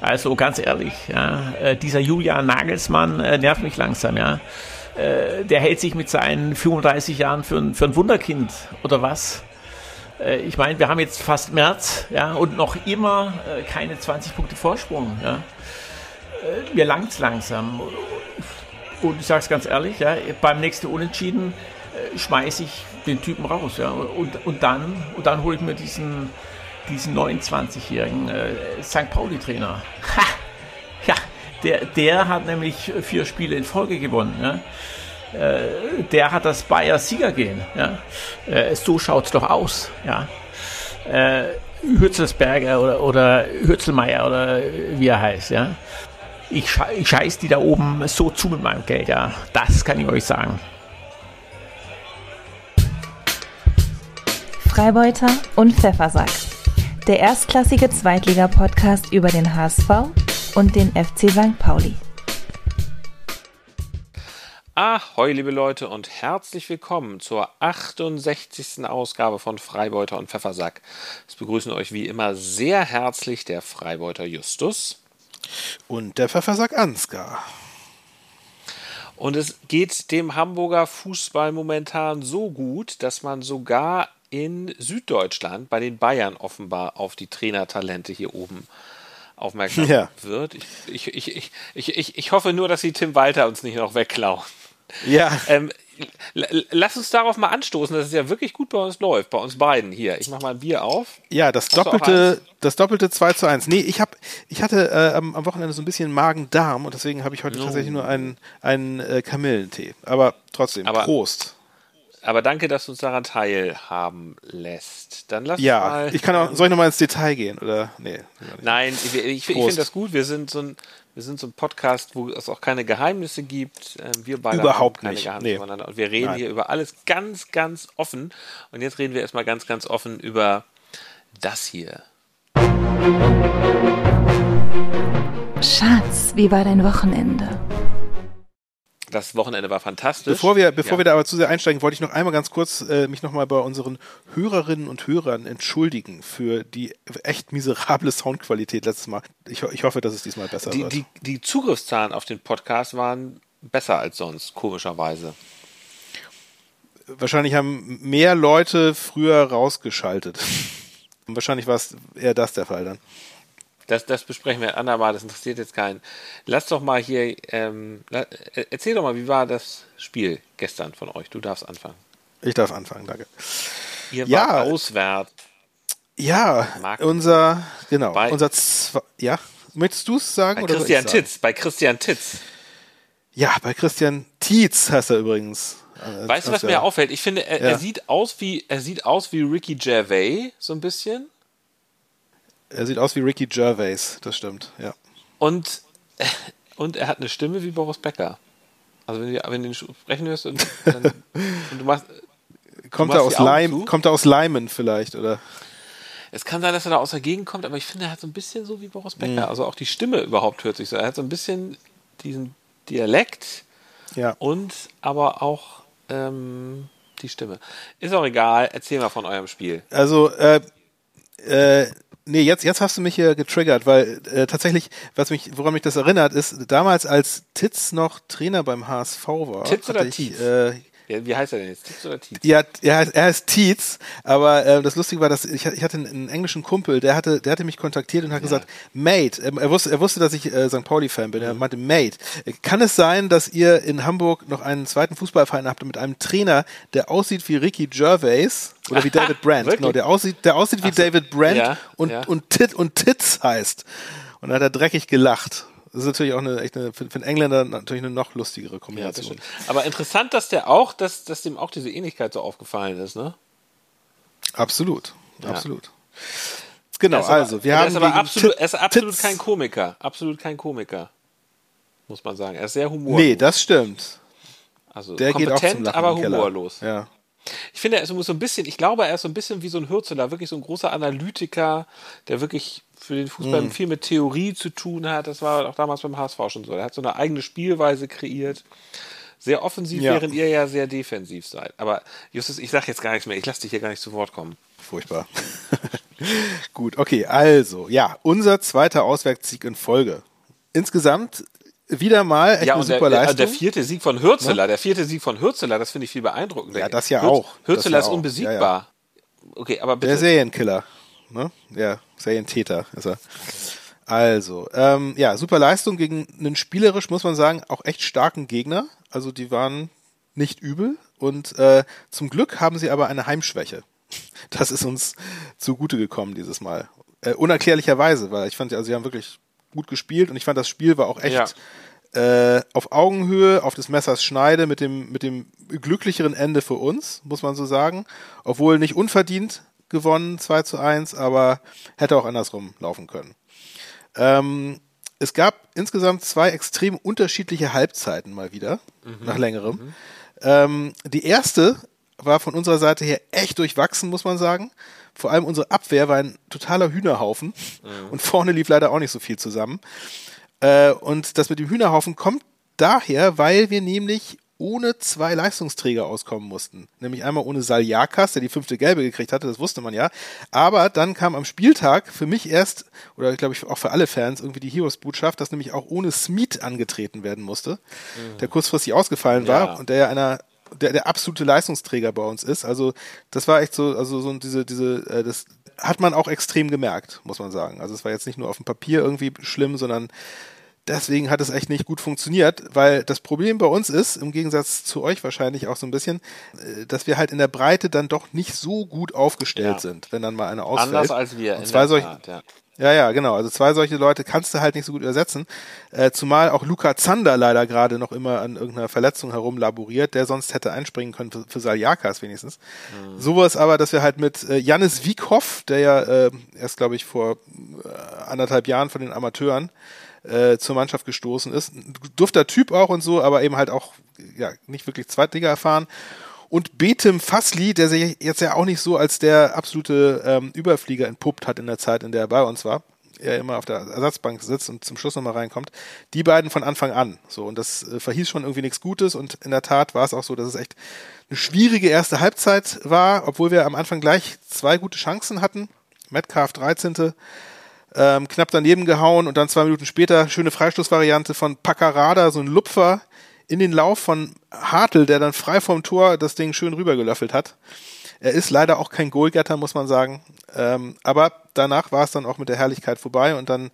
Also ganz ehrlich, ja, äh, dieser Julian Nagelsmann äh, nervt mich langsam, ja. Äh, der hält sich mit seinen 35 Jahren für ein, für ein Wunderkind oder was? Ich meine, wir haben jetzt fast März, ja, und noch immer keine 20 Punkte Vorsprung, ja. Mir langt's langsam. Und ich sage es ganz ehrlich, ja, beim nächsten Unentschieden schmeiße ich den Typen raus, ja, und, und dann, und dann hole ich mir diesen, diesen 29-jährigen äh, St. Pauli-Trainer. Ha! Ja, der, der hat nämlich vier Spiele in Folge gewonnen, ja. Äh, der hat das Bayer Sieger gehen, ja. Äh, so schaut's doch aus, ja. Äh, Hürzelsberger oder, oder Hürzelmeier oder wie er heißt, ja ich, ich scheiß die da oben so zu mit meinem Geld, ja. Das kann ich euch sagen. Freibeuter und Pfeffersack. Der erstklassige Zweitliga-Podcast über den HSV und den FC St. Pauli. Ahoi, liebe Leute, und herzlich willkommen zur 68. Ausgabe von Freibeuter und Pfeffersack. Es begrüßen euch wie immer sehr herzlich der Freibeuter Justus und der Pfeffersack Ansgar. Und es geht dem Hamburger Fußball momentan so gut, dass man sogar in Süddeutschland bei den Bayern offenbar auf die Trainertalente hier oben aufmerksam ja. wird. Ich, ich, ich, ich, ich, ich hoffe nur, dass sie Tim Walter uns nicht noch wegklauen. Ja. Ähm, lass uns darauf mal anstoßen, dass es ja wirklich gut bei uns läuft, bei uns beiden hier. Ich mache mal ein Bier auf. Ja, das doppelte, das doppelte 2 zu 1. Nee, ich, hab, ich hatte äh, am, am, Wochenende so ein bisschen Magen-Darm und deswegen habe ich heute oh. tatsächlich nur einen, einen äh, Kamillentee. Aber trotzdem, Aber Prost. Aber danke, dass du uns daran teilhaben lässt. Dann lass ja, mal. ich kann auch, soll ich nochmal ins Detail gehen? Oder? Nee. Nein, ich, ich, ich finde das gut. Wir sind so ein, wir sind so ein Podcast, wo es auch keine Geheimnisse gibt. Ähm, wir beide Überhaupt haben keine nicht. Geheimnisse nee. voneinander. Und wir reden Nein. hier über alles ganz, ganz offen. Und jetzt reden wir erstmal ganz, ganz offen über das hier. Schatz, wie war dein Wochenende? Das Wochenende war fantastisch. Bevor wir, bevor ja. wir da aber zu sehr einsteigen, wollte ich noch einmal ganz kurz äh, mich nochmal bei unseren Hörerinnen und Hörern entschuldigen für die echt miserable Soundqualität letztes Mal. Ich, ich hoffe, dass es diesmal besser die, wird. Die, die Zugriffszahlen auf den Podcast waren besser als sonst, komischerweise. Wahrscheinlich haben mehr Leute früher rausgeschaltet. Wahrscheinlich war es eher das der Fall dann. Das, das besprechen wir andermal, das interessiert jetzt keinen. Lass doch mal hier, ähm, erzähl doch mal, wie war das Spiel gestern von euch? Du darfst anfangen. Ich darf anfangen, danke. Ihr ja, war auswärts. Ja, Marken. unser, genau, bei, unser, Zwe ja, möchtest du es sagen? Bei Christian Titz, bei Christian Titz. Ja, bei Christian Tietz heißt er übrigens. Äh, weißt du, was mir auffällt? Ich finde, er, ja. er, sieht aus wie, er sieht aus wie Ricky Gervais, so ein bisschen. Er sieht aus wie Ricky Gervais, das stimmt, ja. Und, und er hat eine Stimme wie Boris Becker. Also wenn du, wenn du ihn sprechen hörst und, dann, und du machst. Kommt, du er aus Leim, kommt er aus Leimen vielleicht, oder? Es kann sein, dass er da aus der Gegend kommt, aber ich finde, er hat so ein bisschen so wie Boris Becker. Mhm. Also auch die Stimme überhaupt hört sich so. Er hat so ein bisschen diesen Dialekt ja. und aber auch ähm, die Stimme. Ist auch egal, erzähl mal von eurem Spiel. Also, äh, äh, nee, jetzt, jetzt hast du mich hier getriggert, weil äh, tatsächlich, was mich, woran mich das erinnert, ist damals, als Titz noch Trainer beim HSV war. Titz oder ich, Tietz? Äh, ja, wie heißt er denn jetzt? Tietz oder Tietz? Ja, er heißt, er heißt Tietz, aber äh, das Lustige war, dass ich, ich hatte einen, einen, englischen Kumpel, der hatte, der hatte mich kontaktiert und hat ja. gesagt, Mate, ähm, er wusste, er wusste, dass ich äh, St. Pauli-Fan bin. Mhm. Er meinte, Mate, kann es sein, dass ihr in Hamburg noch einen zweiten Fußballverein habt mit einem Trainer, der aussieht wie Ricky Gervais oder wie David Brandt? genau, der aussieht, der aussieht wie so. David Brandt ja, und, und, Tit, und Titz heißt. Und dann hat er dreckig gelacht. Das ist natürlich auch eine, echt eine, für, für einen Engländer natürlich eine noch lustigere Kombination. Ja, aber interessant, dass der auch, dass, dass dem auch diese Ähnlichkeit so aufgefallen ist, ne? Absolut, ja. absolut. Genau, aber, also wir haben. Er ist aber absolut, er ist absolut kein Komiker. Absolut kein Komiker. Muss man sagen. Er ist sehr humorlos. Nee, das stimmt. Also der kompetent, aber humorlos. Ja. Ich finde, er ist so ein bisschen, ich glaube, er ist so ein bisschen wie so ein Hürzeler, wirklich so ein großer Analytiker, der wirklich für den Fußball mhm. viel mit Theorie zu tun hat. Das war auch damals beim HSV schon so. Er hat so eine eigene Spielweise kreiert. Sehr offensiv, ja. während ihr ja sehr defensiv seid. Aber Justus, ich sage jetzt gar nichts mehr. Ich lasse dich hier gar nicht zu Wort kommen. Furchtbar. Gut, okay, also, ja, unser zweiter Auswärtssieg in Folge. Insgesamt wieder mal echt ja, eine und der, super Leistung. der vierte Sieg von Hürzeler, der vierte Sieg von Hürzeler, das finde ich viel beeindruckender. Ja, das ja Hürz- auch. Das Hürzeler ja ist auch. unbesiegbar. Okay, aber Der bitte. Serienkiller. Ne? Der Serientäter ist er. Also, ähm, ja, super Leistung gegen einen spielerisch, muss man sagen, auch echt starken Gegner. Also die waren nicht übel und äh, zum Glück haben sie aber eine Heimschwäche. Das ist uns zugute gekommen dieses Mal. Äh, unerklärlicherweise, weil ich fand, also sie haben wirklich gut gespielt und ich fand, das Spiel war auch echt äh, auf Augenhöhe, auf des Messers Schneide mit dem, mit dem glücklicheren Ende für uns, muss man so sagen. Obwohl nicht unverdient gewonnen, 2 zu 1, aber hätte auch andersrum laufen können. Ähm, es gab insgesamt zwei extrem unterschiedliche Halbzeiten mal wieder, nach längerem. Ähm, die erste war von unserer Seite her echt durchwachsen, muss man sagen. Vor allem unsere Abwehr war ein totaler Hühnerhaufen und vorne lief leider auch nicht so viel zusammen. Äh, und das mit dem Hühnerhaufen kommt daher, weil wir nämlich ohne zwei Leistungsträger auskommen mussten. Nämlich einmal ohne Saljakas, der die fünfte Gelbe gekriegt hatte, das wusste man ja. Aber dann kam am Spieltag für mich erst, oder glaube ich auch für alle Fans, irgendwie die Heroes-Botschaft, dass nämlich auch ohne Smith angetreten werden musste, der kurzfristig ausgefallen war Ja. und der ja einer der, der absolute Leistungsträger bei uns ist. Also das war echt so, also so diese, diese, äh, das hat man auch extrem gemerkt, muss man sagen. Also es war jetzt nicht nur auf dem Papier irgendwie schlimm, sondern deswegen hat es echt nicht gut funktioniert, weil das Problem bei uns ist, im Gegensatz zu euch wahrscheinlich auch so ein bisschen, äh, dass wir halt in der Breite dann doch nicht so gut aufgestellt Ja. sind, wenn dann mal einer ausfällt. Anders als wir. Und zwei solche, Tat, ja. ja, ja, genau. Also zwei solche Leute kannst du halt nicht so gut übersetzen. Äh, zumal auch Luca Zander leider gerade noch immer an irgendeiner Verletzung herumlaboriert, der sonst hätte einspringen können für, für Saljakas wenigstens. Mhm. Sowas aber, dass wir halt mit äh, Jannis Wiekhoff, der ja äh, erst, glaube ich, vor äh, anderthalb Jahren von den Amateuren äh, zur Mannschaft gestoßen ist. Ein dufter Typ auch und so, aber eben halt auch ja, nicht wirklich Zweitliga erfahren. Und Betim Fasli, der sich jetzt ja auch nicht so als der absolute ähm, Überflieger entpuppt hat in der Zeit, in der er bei uns war. Er immer auf der Ersatzbank sitzt und zum Schluss nochmal reinkommt. Die beiden von Anfang an. So, und das äh, verhieß schon irgendwie nichts Gutes. Und in der Tat war es auch so, dass es echt eine schwierige erste Halbzeit war, obwohl wir am Anfang gleich zwei gute Chancen hatten. Metcalf 13 ähm, knapp daneben gehauen und dann zwei Minuten später schöne Freistoßvariante von Paccarada, so ein Lupfer in den Lauf von Hartl, der dann frei vom Tor das Ding schön rübergelöffelt hat. Er ist leider auch kein Goalgetter, muss man sagen. Ähm, aber danach war es dann auch mit der Herrlichkeit vorbei und dann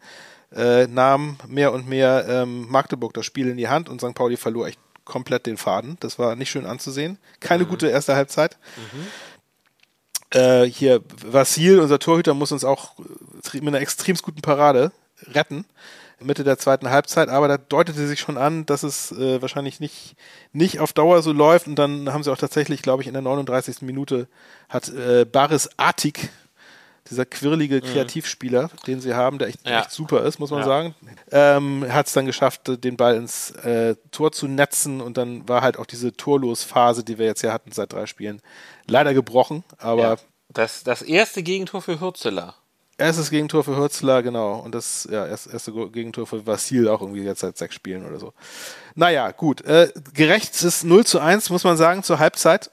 äh, nahm mehr und mehr ähm, Magdeburg das Spiel in die Hand und St. Pauli verlor echt komplett den Faden. Das war nicht schön anzusehen. Keine gute erste Halbzeit. Äh, hier, Vassil, unser Torhüter, muss uns auch äh, mit einer extrem guten Parade retten. Mitte der zweiten Halbzeit, aber da deutete sich schon an, dass es äh, wahrscheinlich nicht, nicht auf Dauer so läuft und dann haben sie auch tatsächlich, glaube ich, in der 39. Minute hat äh, Baris Atik, dieser quirlige Kreativspieler, den sie haben, der echt, Ja. echt super ist, muss man Ja. sagen, ähm, hat es dann geschafft, den Ball ins äh, Tor zu netzen und dann war halt auch diese Torlosphase, die wir jetzt ja hatten seit drei Spielen, leider gebrochen, aber Ja. Das, das erste Gegentor für Hürzeler. Erstes Gegentor für Hürzler, genau. Und das ja, erst, erste Gegentor für Vasil auch irgendwie jetzt seit sechs Spielen oder so. Naja, gut. Äh, gerechtes 0 zu 1, muss man sagen, zur Halbzeit.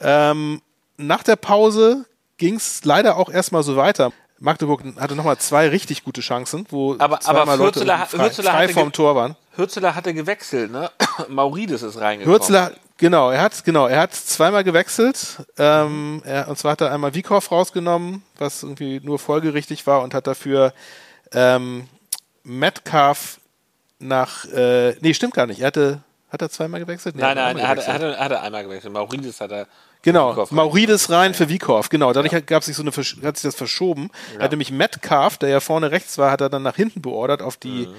Ähm, nach der Pause ging es leider auch erstmal so weiter. Magdeburg hatte nochmal zwei richtig gute Chancen, wo Aber- zweimal aber Leute Hürzeler- frei, Hürzeler frei ge- Tor waren. Hürzeler hatte gewechselt, ne? Maurides ist reingekommen. Hürzler, genau, er hat, genau, er hat zweimal gewechselt. Ähm, er, und zwar hat er einmal Wiekow rausgenommen, was irgendwie nur folgerichtig war und hat dafür ähm, Metcalf nach, äh, nee, stimmt gar nicht. Er hatte, hat er zweimal gewechselt? Nee, Nein, nein, er hatte, er, hatte, er hatte einmal gewechselt. Maurides hat er. Genau, Wiekow Maurides rein für Wiekow, genau. Dadurch hat, gab sich so eine, hat sich das verschoben. Er hat nämlich Metcalf, der ja vorne rechts war, hat er dann nach hinten beordert auf die, Mhm.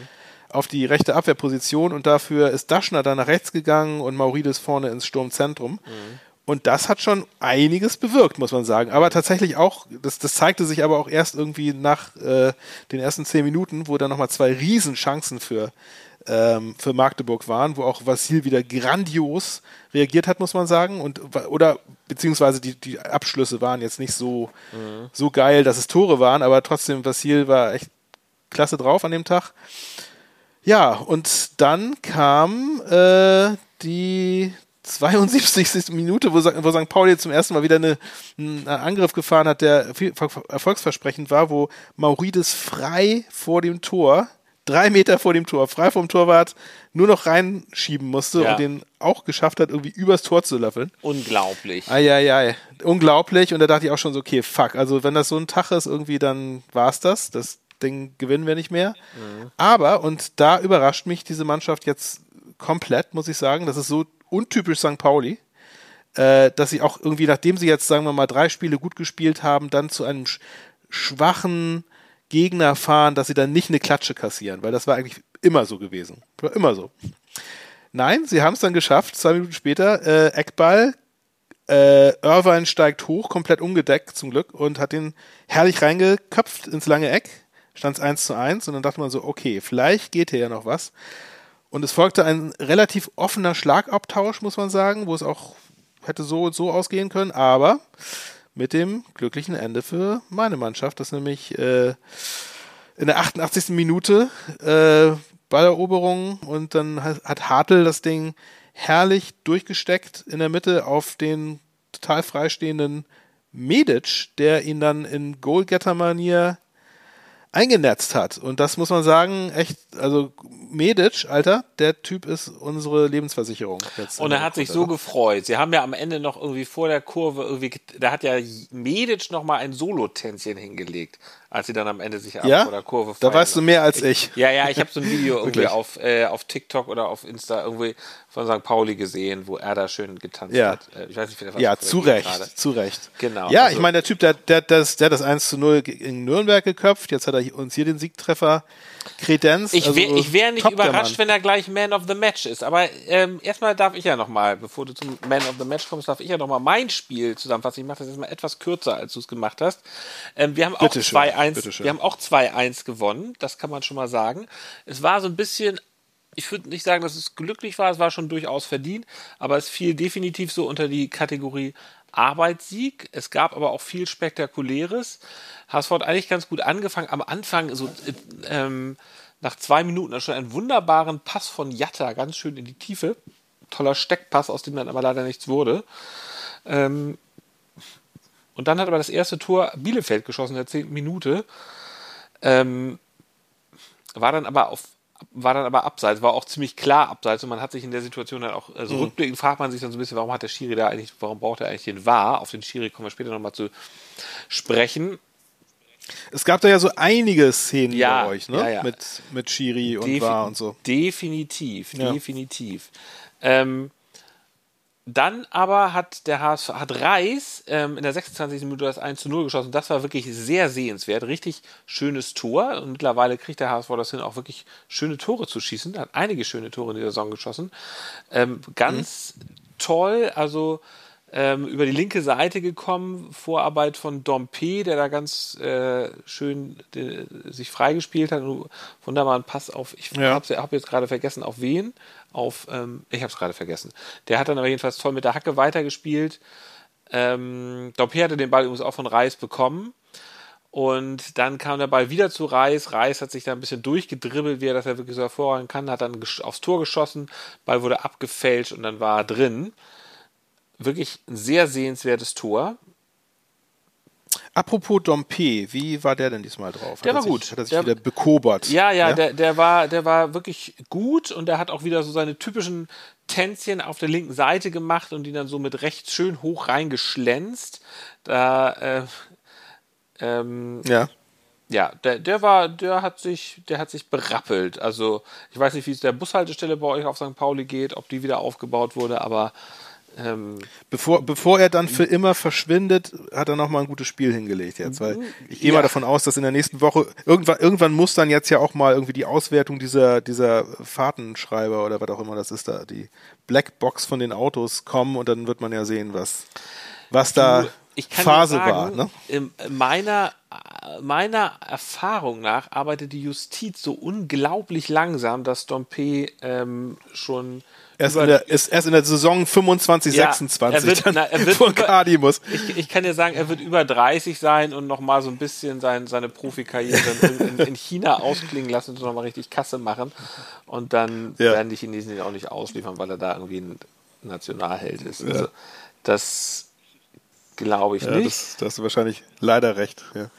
auf die rechte Abwehrposition und dafür ist Daschner dann nach rechts gegangen und Maurides vorne ins Sturmzentrum. Mhm. Und das hat schon einiges bewirkt, muss man sagen. Aber tatsächlich auch, das, das zeigte sich aber auch erst irgendwie nach äh, den ersten zehn Minuten, wo dann nochmal zwei Riesenchancen für, ähm, für Magdeburg waren, wo auch Vassil wieder grandios reagiert hat, muss man sagen. Und, oder beziehungsweise die, die Abschlüsse waren jetzt nicht so, so geil, dass es Tore waren, aber trotzdem, Vassil war echt klasse drauf an dem Tag. Ja, und dann kam äh, die 72. Minute, wo, wo St. Pauli zum ersten Mal wieder eine, einen Angriff gefahren hat, der erfolgsversprechend war, wo Maurides frei vor dem Tor, drei Meter vor dem Tor, frei vom Torwart, nur noch reinschieben musste ja. und den auch geschafft hat, irgendwie übers Tor zu löffeln. Unglaublich. Eieiei. Unglaublich. Und da dachte ich auch schon so, okay, fuck. Also wenn das so ein Tag ist, irgendwie, dann war's das. Das Ding gewinnen wir nicht mehr. Mhm. Aber, und da überrascht mich diese Mannschaft jetzt komplett, muss ich sagen. Das ist so untypisch St. Pauli, äh, dass sie auch irgendwie, nachdem sie jetzt, sagen wir mal, drei Spiele gut gespielt haben, dann zu einem sch schwachen Gegner fahren, dass sie dann nicht eine Klatsche kassieren, weil das war eigentlich immer so gewesen. War immer so. Nein, sie haben es dann geschafft, zwei Minuten später, äh, Eckball, äh, Irvine steigt hoch, komplett ungedeckt zum Glück und hat den herrlich reingeköpft ins lange Eck. Stand es 1 zu 1 und dann dachte man so, okay, vielleicht geht hier ja noch was. Und es folgte ein relativ offener Schlagabtausch, muss man sagen, wo es auch hätte so und so ausgehen können, aber mit dem glücklichen Ende für meine Mannschaft, das nämlich äh, in der 88. Minute äh, Balleroberung und dann hat Hartl das Ding herrlich durchgesteckt in der Mitte auf den total freistehenden Medic, der ihn dann in Goalgetter-Manier eingenetzt hat. Und das muss man sagen, echt, also Medic, Alter, der Typ ist unsere Lebensversicherung. Jetzt und er hat sich so gefreut. Sie haben ja am Ende noch irgendwie vor der Kurve irgendwie, da hat ja Medic noch mal ein Solo-Tänzchen hingelegt als sie dann am Ende sich ja? vor der Kurve Da weißt du mehr als ich. ich. Ja, ja, ich habe so ein Video irgendwie auf, äh, auf TikTok oder auf Insta irgendwie von St. Pauli gesehen, wo er da schön getanzt ja. hat. Äh, ich weiß nicht, wie der Ja, zu Recht, gerade. zu Recht. Genau. Ja, also, ich meine, der Typ, der, der, der, der hat das 1 zu 0 in Nürnberg geköpft, jetzt hat er uns hier den Siegtreffer Kredenz. Ich wäre also, wär nicht überrascht, wenn er gleich Man of the Match ist. Aber ähm, erstmal darf ich ja nochmal, bevor du zum Man of the Match kommst, darf ich ja nochmal mein Spiel zusammenfassen. Ich mache das jetzt mal etwas kürzer, als du es gemacht hast. Ähm, wir haben auch 2-1 wir haben auch 2-1 gewonnen, das kann man schon mal sagen. Es war so ein bisschen ich würde nicht sagen, dass es glücklich war, es war schon durchaus verdient, aber es fiel definitiv so unter die Kategorie Arbeitssieg. Es gab aber auch viel Spektakuläres. HSV hat eigentlich ganz gut angefangen. Am Anfang, so äh, ähm, nach zwei Minuten, schon einen wunderbaren Pass von Jatta, ganz schön in die Tiefe. Toller Steckpass, aus dem dann aber leider nichts wurde. Ähm, und dann hat aber das erste Tor Bielefeld geschossen in der zehnten Minute. Ähm, war dann aber auf war dann aber abseits, war auch ziemlich klar abseits und man hat sich in der Situation dann auch, also mhm. rückblickend fragt man sich dann so ein bisschen, warum hat der Schiri da eigentlich, warum braucht er eigentlich den War? Auf den Schiri kommen wir später nochmal zu sprechen. Es gab da ja so einige Szenen ja, bei euch, ne? Ja, ja. Mit, mit Schiri und Defi War und so. Definitiv, definitiv. Ähm, dann aber hat der HSV, hat Reis ähm, in der 26. Minute das 1 zu 0 geschossen. Das war wirklich sehr sehenswert. Richtig schönes Tor. Und mittlerweile kriegt der HSV das hin, auch wirklich schöne Tore zu schießen. Hat einige schöne Tore in der Saison geschossen. Ähm, ganz mhm. toll. Also ähm, über die linke Seite gekommen. Vorarbeit von Dompe, der da ganz äh, schön de, sich freigespielt hat. Wunderbaren Pass auf, ich ja. habe hab jetzt gerade vergessen, auf wen? Auf, ähm, ich habe es gerade vergessen. Der hat dann aber jedenfalls toll mit der Hacke weitergespielt. Ähm, Dompe hatte den Ball übrigens auch von Reis bekommen. Und dann kam der Ball wieder zu Reis. Reis hat sich da ein bisschen durchgedribbelt, wie er das ja wirklich so hervorragen kann, hat dann aufs Tor geschossen, Ball wurde abgefälscht und dann war er drin wirklich ein sehr sehenswertes Tor. Apropos Dompe, wie war der denn diesmal drauf? Der hat war sich, gut. Hat er sich der, wieder bekobert? Ja, ja, ja? Der, der, war, der war wirklich gut und der hat auch wieder so seine typischen Tänzchen auf der linken Seite gemacht und die dann so mit rechts schön hoch reingeschlänzt. Da, äh, ähm, ja. Ja, der, der war, der hat sich, der hat sich berappelt. Also, ich weiß nicht, wie es der Bushaltestelle bei euch auf St. Pauli geht, ob die wieder aufgebaut wurde, aber ähm, bevor, bevor er dann für immer verschwindet, hat er nochmal ein gutes Spiel hingelegt jetzt, weil ich gehe ja. mal davon aus, dass in der nächsten Woche irgendwann, irgendwann muss dann jetzt ja auch mal irgendwie die Auswertung dieser, dieser Fahrtenschreiber oder was auch immer das ist da, die Blackbox von den Autos kommen und dann wird man ja sehen, was, was da Phase sagen, war. Ne? In meiner, meiner Erfahrung nach arbeitet die Justiz so unglaublich langsam, dass Dompe ähm, schon Erst in, der, ist erst in der Saison 25, ja, 26 er wird, na, er wird muss. Ich, ich, kann dir sagen, er wird über 30 sein und nochmal so ein bisschen sein, seine Profikarriere in, in, China ausklingen lassen und nochmal richtig Kasse machen. Und dann ja. werden die Chinesen ihn auch nicht ausliefern, weil er da irgendwie ein Nationalheld ist. Also, das glaube ich Ja, nicht. das, da hast du wahrscheinlich leider recht. Ja.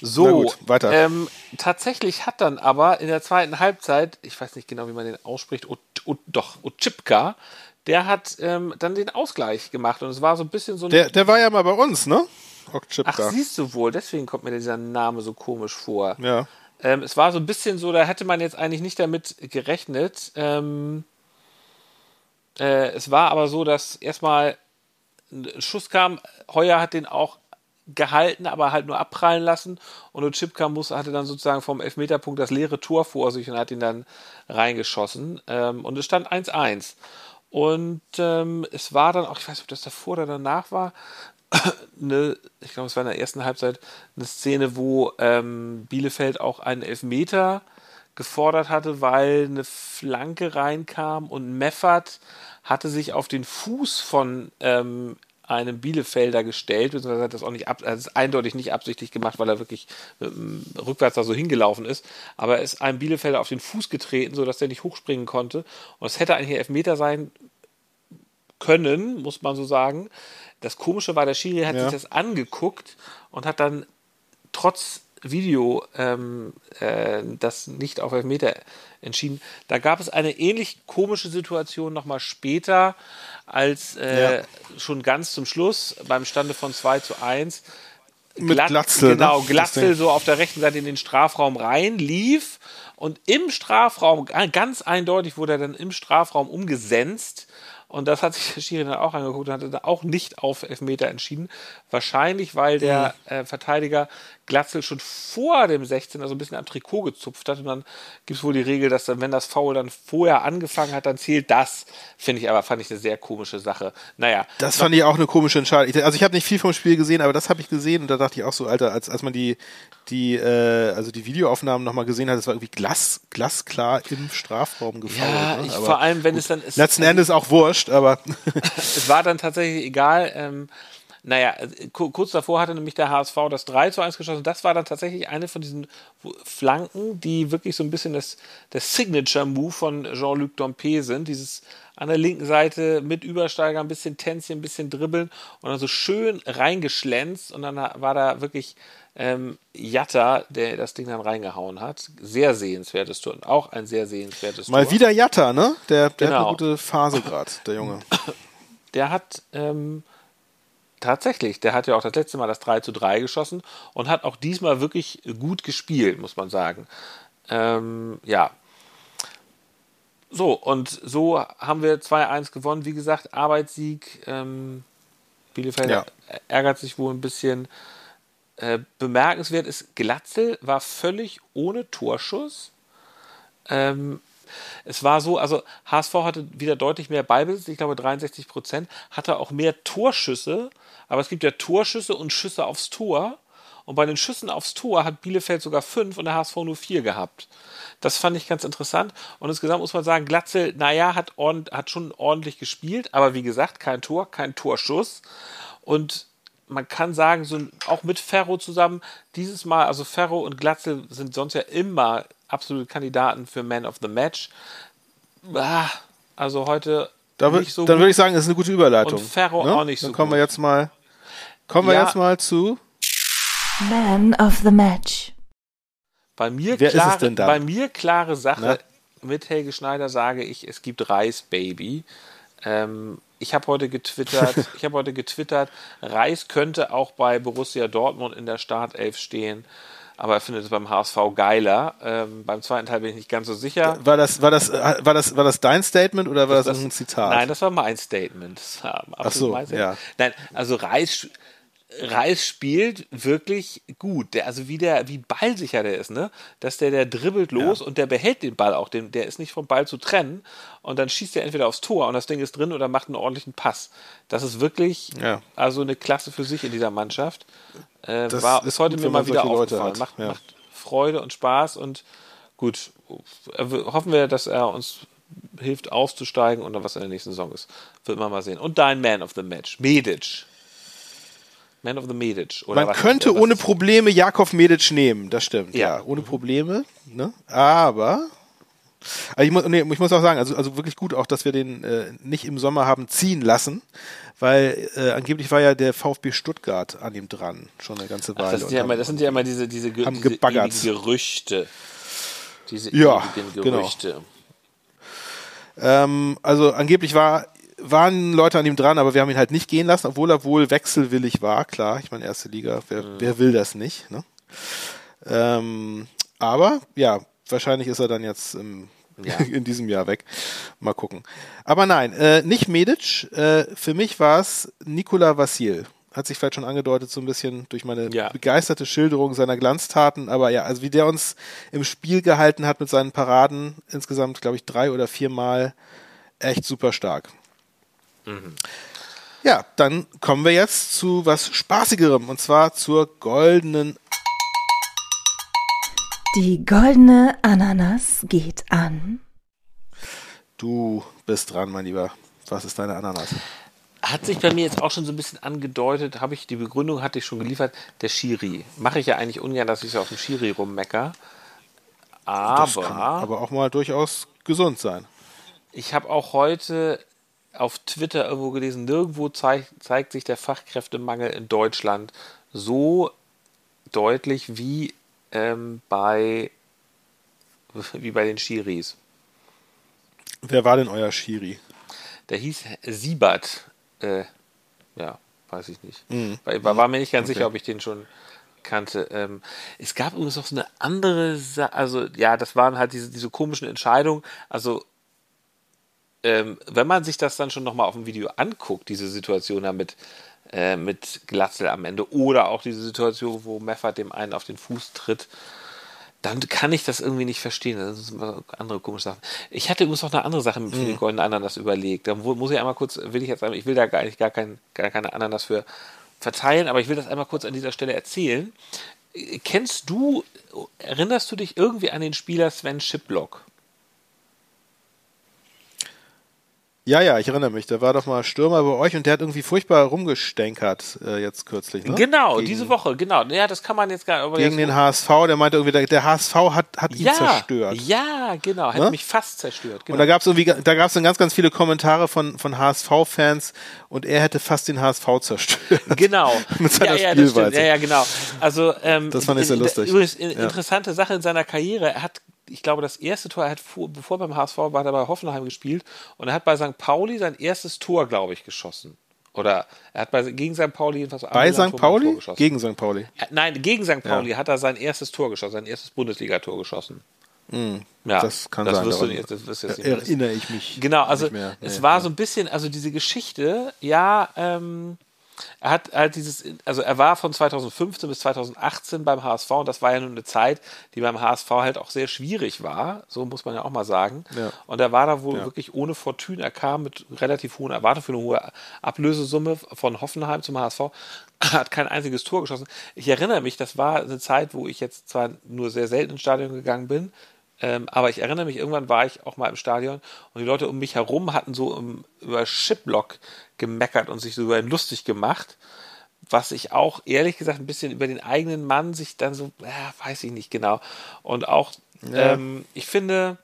So, gut, weiter. Ähm, tatsächlich hat dann aber in der zweiten Halbzeit, ich weiß nicht genau, wie man den ausspricht, doch, Otschipka, der hat ähm, dann den Ausgleich gemacht und es war so ein bisschen so ein. Der, der war ja mal bei uns, ne? Ach, Okchipka. siehst du wohl, deswegen kommt mir dieser Name so komisch vor. Ja. Ähm, es war so ein bisschen so, da hätte man jetzt eigentlich nicht damit gerechnet. Ähm, äh, es war aber so, dass erstmal ein Schuss kam. Heuer hat den auch gehalten, aber halt nur abprallen lassen. Und Ochipka muss, hatte dann sozusagen vom Elfmeterpunkt das leere Tor vor sich und hat ihn dann reingeschossen. Ähm, und es stand 1-1. Und ähm, es war dann auch, ich weiß nicht, ob das davor oder danach war, eine, ich glaube, es war in der ersten Halbzeit eine Szene, wo ähm, Bielefeld auch einen Elfmeter gefordert hatte, weil eine Flanke reinkam und Meffert hatte sich auf den Fuß von ähm, einem Bielefelder gestellt, beziehungsweise hat das auch nicht ab, hat es eindeutig nicht absichtlich gemacht, weil er wirklich ähm, rückwärts da so hingelaufen ist. Aber er ist einem Bielefelder auf den Fuß getreten, sodass der nicht hochspringen konnte. Und es hätte eigentlich ein Elfmeter sein können, muss man so sagen. Das Komische war, der Schiri hat Ja. sich das angeguckt und hat dann trotz Video ähm, äh, das nicht auf Elfmeter entschieden. Da gab es eine ähnlich komische Situation nochmal später, als äh, Ja. schon ganz zum Schluss beim Stande von 2 zu 1 Mit Glatt- Glatzel, ne? Genau, Das Glatzel so auf der rechten Seite in den Strafraum rein, lief und im Strafraum, ganz eindeutig wurde er dann im Strafraum umgesenzt. Und das hat sich der Schiri dann auch angeguckt und hatte da auch nicht auf Elfmeter entschieden. Wahrscheinlich, weil der Mhm. äh, Verteidiger Glatzel schon vor dem 16 also ein bisschen am Trikot gezupft hat. Und dann gibt es wohl die Regel, dass dann, wenn das Foul dann vorher angefangen hat, dann zählt das. Finde ich aber, fand ich eine sehr komische Sache. Naja, Das fand ich auch eine komische Entscheidung. Also ich habe nicht viel vom Spiel gesehen, aber das habe ich gesehen und da dachte ich auch so, Alter, als, als man die, die, äh, also die Videoaufnahmen nochmal gesehen hat, das war irgendwie glas, glasklar im Strafraum gefault. ja, ne? ich, vor allem, wenn es dann ist. letzten Endes auch wurscht, aber es war dann tatsächlich egal. Ähm, naja, äh, ku- kurz davor hatte nämlich der HSV das 3 zu 1 geschossen. Das war dann tatsächlich eine von diesen Flanken, die wirklich so ein bisschen das, das Signature-Move von Jean-Luc Dompe sind. Dieses an der linken Seite mit Übersteiger, ein bisschen Tänzchen, ein bisschen dribbeln und dann so schön reingeschlänzt. Und dann war da wirklich ähm, Jatta, der das Ding dann reingehauen hat. Sehr sehenswertes Tor. Und auch ein sehr sehenswertes mal Tor. wieder Jatta, ne? Der, der hat Genau. eine gute Phase gerade, der Junge. der hat ähm, tatsächlich, der hat ja auch das letzte Mal das 3 zu 3 geschossen und hat auch diesmal wirklich gut gespielt, muss man sagen. Ähm, ja. So, und so haben wir 2-1 gewonnen. Wie gesagt, Arbeitssieg. Ähm, Bielefeld Ja. ärgert sich wohl ein bisschen. Äh, bemerkenswert ist, Glatzel war völlig ohne Torschuss. Ähm, es war so, also HSV hatte wieder deutlich mehr Ballbesitz, ich glaube 63 Prozent, hatte auch mehr Torschüsse, aber es gibt ja Torschüsse und Schüsse aufs Tor. Und bei den Schüssen aufs Tor hat Bielefeld sogar fünf und der HSV nur vier gehabt. Das fand ich ganz interessant. Und insgesamt muss man sagen, Glatzel, naja, hat, ordent, hat schon ordentlich gespielt, aber wie gesagt, kein Tor, kein Torschuss. Und man kann sagen, so auch mit Ferro zusammen, dieses Mal, also Ferro und Glatzel sind sonst ja immer absolute Kandidaten für Man of the Match. Ah, Also heute Da nicht so dann würde ich sagen, ist eine gute Überleitung. Und Ferro auch nicht so Dann kommen wir gut. jetzt mal, kommen wir Ja. jetzt mal zu. Man of the Match. Bei mir, Wer ist es klare, denn dann? bei mir klare Sache. Na? Mit Helge Schneider sage ich, es gibt Reis, Baby. Ähm, ich habe heute getwittert, ich habe heute getwittert, Reis könnte auch bei Borussia Dortmund in der Startelf stehen, aber er findet es beim HSV geiler. Ähm, beim zweiten Teil bin ich nicht ganz so sicher. War das, war das, äh, war das, war das dein Statement oder war das, Das- ein Zitat? Nein, das war mein Statement. Das war absolut so, mein Statement. ja. Nein, also Reis, Reis spielt wirklich gut. Der, also wie der, wie ballsicher der ist, ne? Dass der, der dribbelt los und der behält den Ball auch. Den, der ist nicht vom Ball zu trennen. Und dann schießt er entweder aufs Tor und das Ding ist drin oder macht einen ordentlichen Pass. Das ist wirklich Ja. also eine Klasse für sich in dieser Mannschaft. Äh, Das war ist heute gut, mir mal wieder aufgefallen. Macht, Ja. macht Freude und Spaß und gut. äh, Hoffen wir, dass er uns hilft auszusteigen und dann was in der nächsten Saison ist. Wird man mal sehen. Und dein Man of the Match, Medic. Man of the Medic. Oder Man könnte ohne Probleme Jakov Medic nehmen, das stimmt. Ja. Ja, ohne Probleme. Ne? Aber Also ich, muss, nee, ich muss auch sagen, also, also wirklich gut auch, dass wir den äh, nicht im Sommer haben ziehen lassen, weil äh, angeblich war ja der VfB Stuttgart an ihm dran, schon eine ganze Weile. Ach, das, sind ja immer, das sind ja immer diese, diese, haben diese gebaggert. Gerüchte. Diese Ja, Gerüchte. Ähm, also angeblich war, waren Leute an ihm dran, aber wir haben ihn halt nicht gehen lassen, obwohl er wohl wechselwillig war. Klar, ich meine, erste Liga, wer, Mhm. wer will das nicht? Ne? Ähm, aber ja, wahrscheinlich ist er dann jetzt im, in diesem Jahr weg. Mal gucken. Aber nein, äh, nicht Medic. Äh, für mich war es Nikola Vassil. Hat sich vielleicht schon angedeutet, so ein bisschen durch meine Ja. begeisterte Schilderung seiner Glanztaten. Aber ja, also wie der uns im Spiel gehalten hat mit seinen Paraden, insgesamt, glaube ich, drei oder viermal, echt super stark. Ja, dann kommen wir jetzt zu was Spaßigerem und zwar zur goldenen. Die goldene Ananas geht an. Du bist dran, mein Lieber. Was ist deine Ananas? Hat sich bei mir jetzt auch schon so ein bisschen angedeutet, habe ich die Begründung hatte ich schon geliefert, der Schiri. Mache ich ja eigentlich ungern, dass ich so auf dem Schiri rummecker. Das kann Aber aber auch mal durchaus gesund sein. ich habe auch heute auf Twitter irgendwo gelesen, nirgendwo zeig, zeigt sich der Fachkräftemangel in Deutschland so deutlich wie ähm, bei wie bei den Schiris. Wer war denn euer Schiri? Der hieß Siebert. Äh, ja, weiß ich nicht. War, war, war mir nicht ganz Okay. sicher, ob ich den schon kannte. Ähm, es gab übrigens noch so eine andere Sache, also ja, das waren halt diese, diese komischen Entscheidungen. Also ähm, wenn man sich das dann schon nochmal auf dem Video anguckt, diese Situation da mit, äh, mit Glatzel am Ende oder auch diese Situation, wo Meffert dem einen auf den Fuß tritt, dann kann ich das irgendwie nicht verstehen. Das sind andere komische Sachen. Ich hatte übrigens noch eine andere Sache für den goldenen Ananas überlegt. Da muss ich einmal kurz, will ich jetzt einmal, ich will da gar nicht gar, kein, gar keine Ananas für verteilen, aber ich will das einmal kurz an dieser Stelle erzählen. Äh, Kennst du, erinnerst du dich irgendwie an den Spieler Sven Schiplock? Ja, ja, ich erinnere mich. Der war doch mal Stürmer bei euch und der hat irgendwie furchtbar rumgestänkert äh, jetzt kürzlich. Ne? Genau, gegen, diese Woche, genau. Ja, das kann man jetzt gar aber Gegen den HSV. Der meinte irgendwie, der, der HSV hat, hat ihn ja, zerstört. Ja, genau, hat Ne? mich fast zerstört. Genau. Und da gab es irgendwie, da gab es dann ganz, ganz viele Kommentare von, von HSV-Fans und er hätte fast den HSV zerstört. Genau. Mit seiner ja, ja, Spielweise. Ja, ja, genau. Also, ähm, Das fand ich sehr lustig. Übrigens, Ja. interessante Sache in seiner Karriere. Er hat, ich glaube, das erste Tor, er hat vor, bevor beim HSV war, hat er bei Hoffenheim gespielt und er hat bei St. Pauli sein erstes Tor, glaube ich, geschossen. Oder er hat bei, gegen St. Pauli jedenfalls Bei St. Pauli? geschossen. Gegen St. Pauli. Nein, gegen St. Pauli hat er sein erstes Tor geschossen, sein erstes Bundesligator geschossen. Ja, Hm, Das kann das sein. Wirst du nicht, das wirst du jetzt nicht erinnere ich mich. Genau, also mehr. es Nee, war ja. so ein bisschen, also diese Geschichte, ja, ähm, er hat halt dieses, also er war von 2015 bis 2018 beim HSV und das war ja nun eine Zeit, die beim HSV halt auch sehr schwierig war, so muss man ja auch mal sagen. Ja. Und er war da wohl Ja. wirklich ohne Fortune, er kam mit relativ hohen Erwartungen für eine hohe Ablösesumme von Hoffenheim zum HSV, hat kein einziges Tor geschossen. Ich erinnere mich, das war eine Zeit, wo ich jetzt zwar nur sehr selten ins Stadion gegangen bin, ähm, aber ich erinnere mich, irgendwann war ich auch mal im Stadion und die Leute um mich herum hatten so im, über Shiplock gemeckert und sich so über ihn lustig gemacht. Was ich auch ehrlich gesagt ein bisschen über den eigenen Mann sich dann so, ja, weiß ich nicht genau. Und auch, Ja. ähm, ich finde,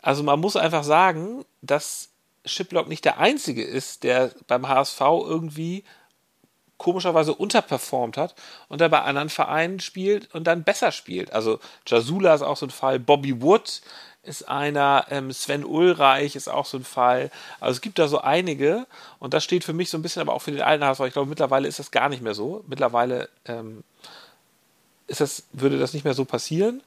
also man muss einfach sagen, dass Shiplock nicht der einzige ist, der beim HSV irgendwie komischerweise unterperformt hat und er bei anderen Vereinen spielt und dann besser spielt. Also Jasula ist auch so ein Fall, Bobby Wood ist einer, ähm, Sven Ulreich ist auch so ein Fall. Also es gibt da so einige und das steht für mich so ein bisschen aber auch für den alten HSV. Ich glaube, mittlerweile ist das gar nicht mehr so. Mittlerweile ähm, ist das, würde das nicht mehr so passieren.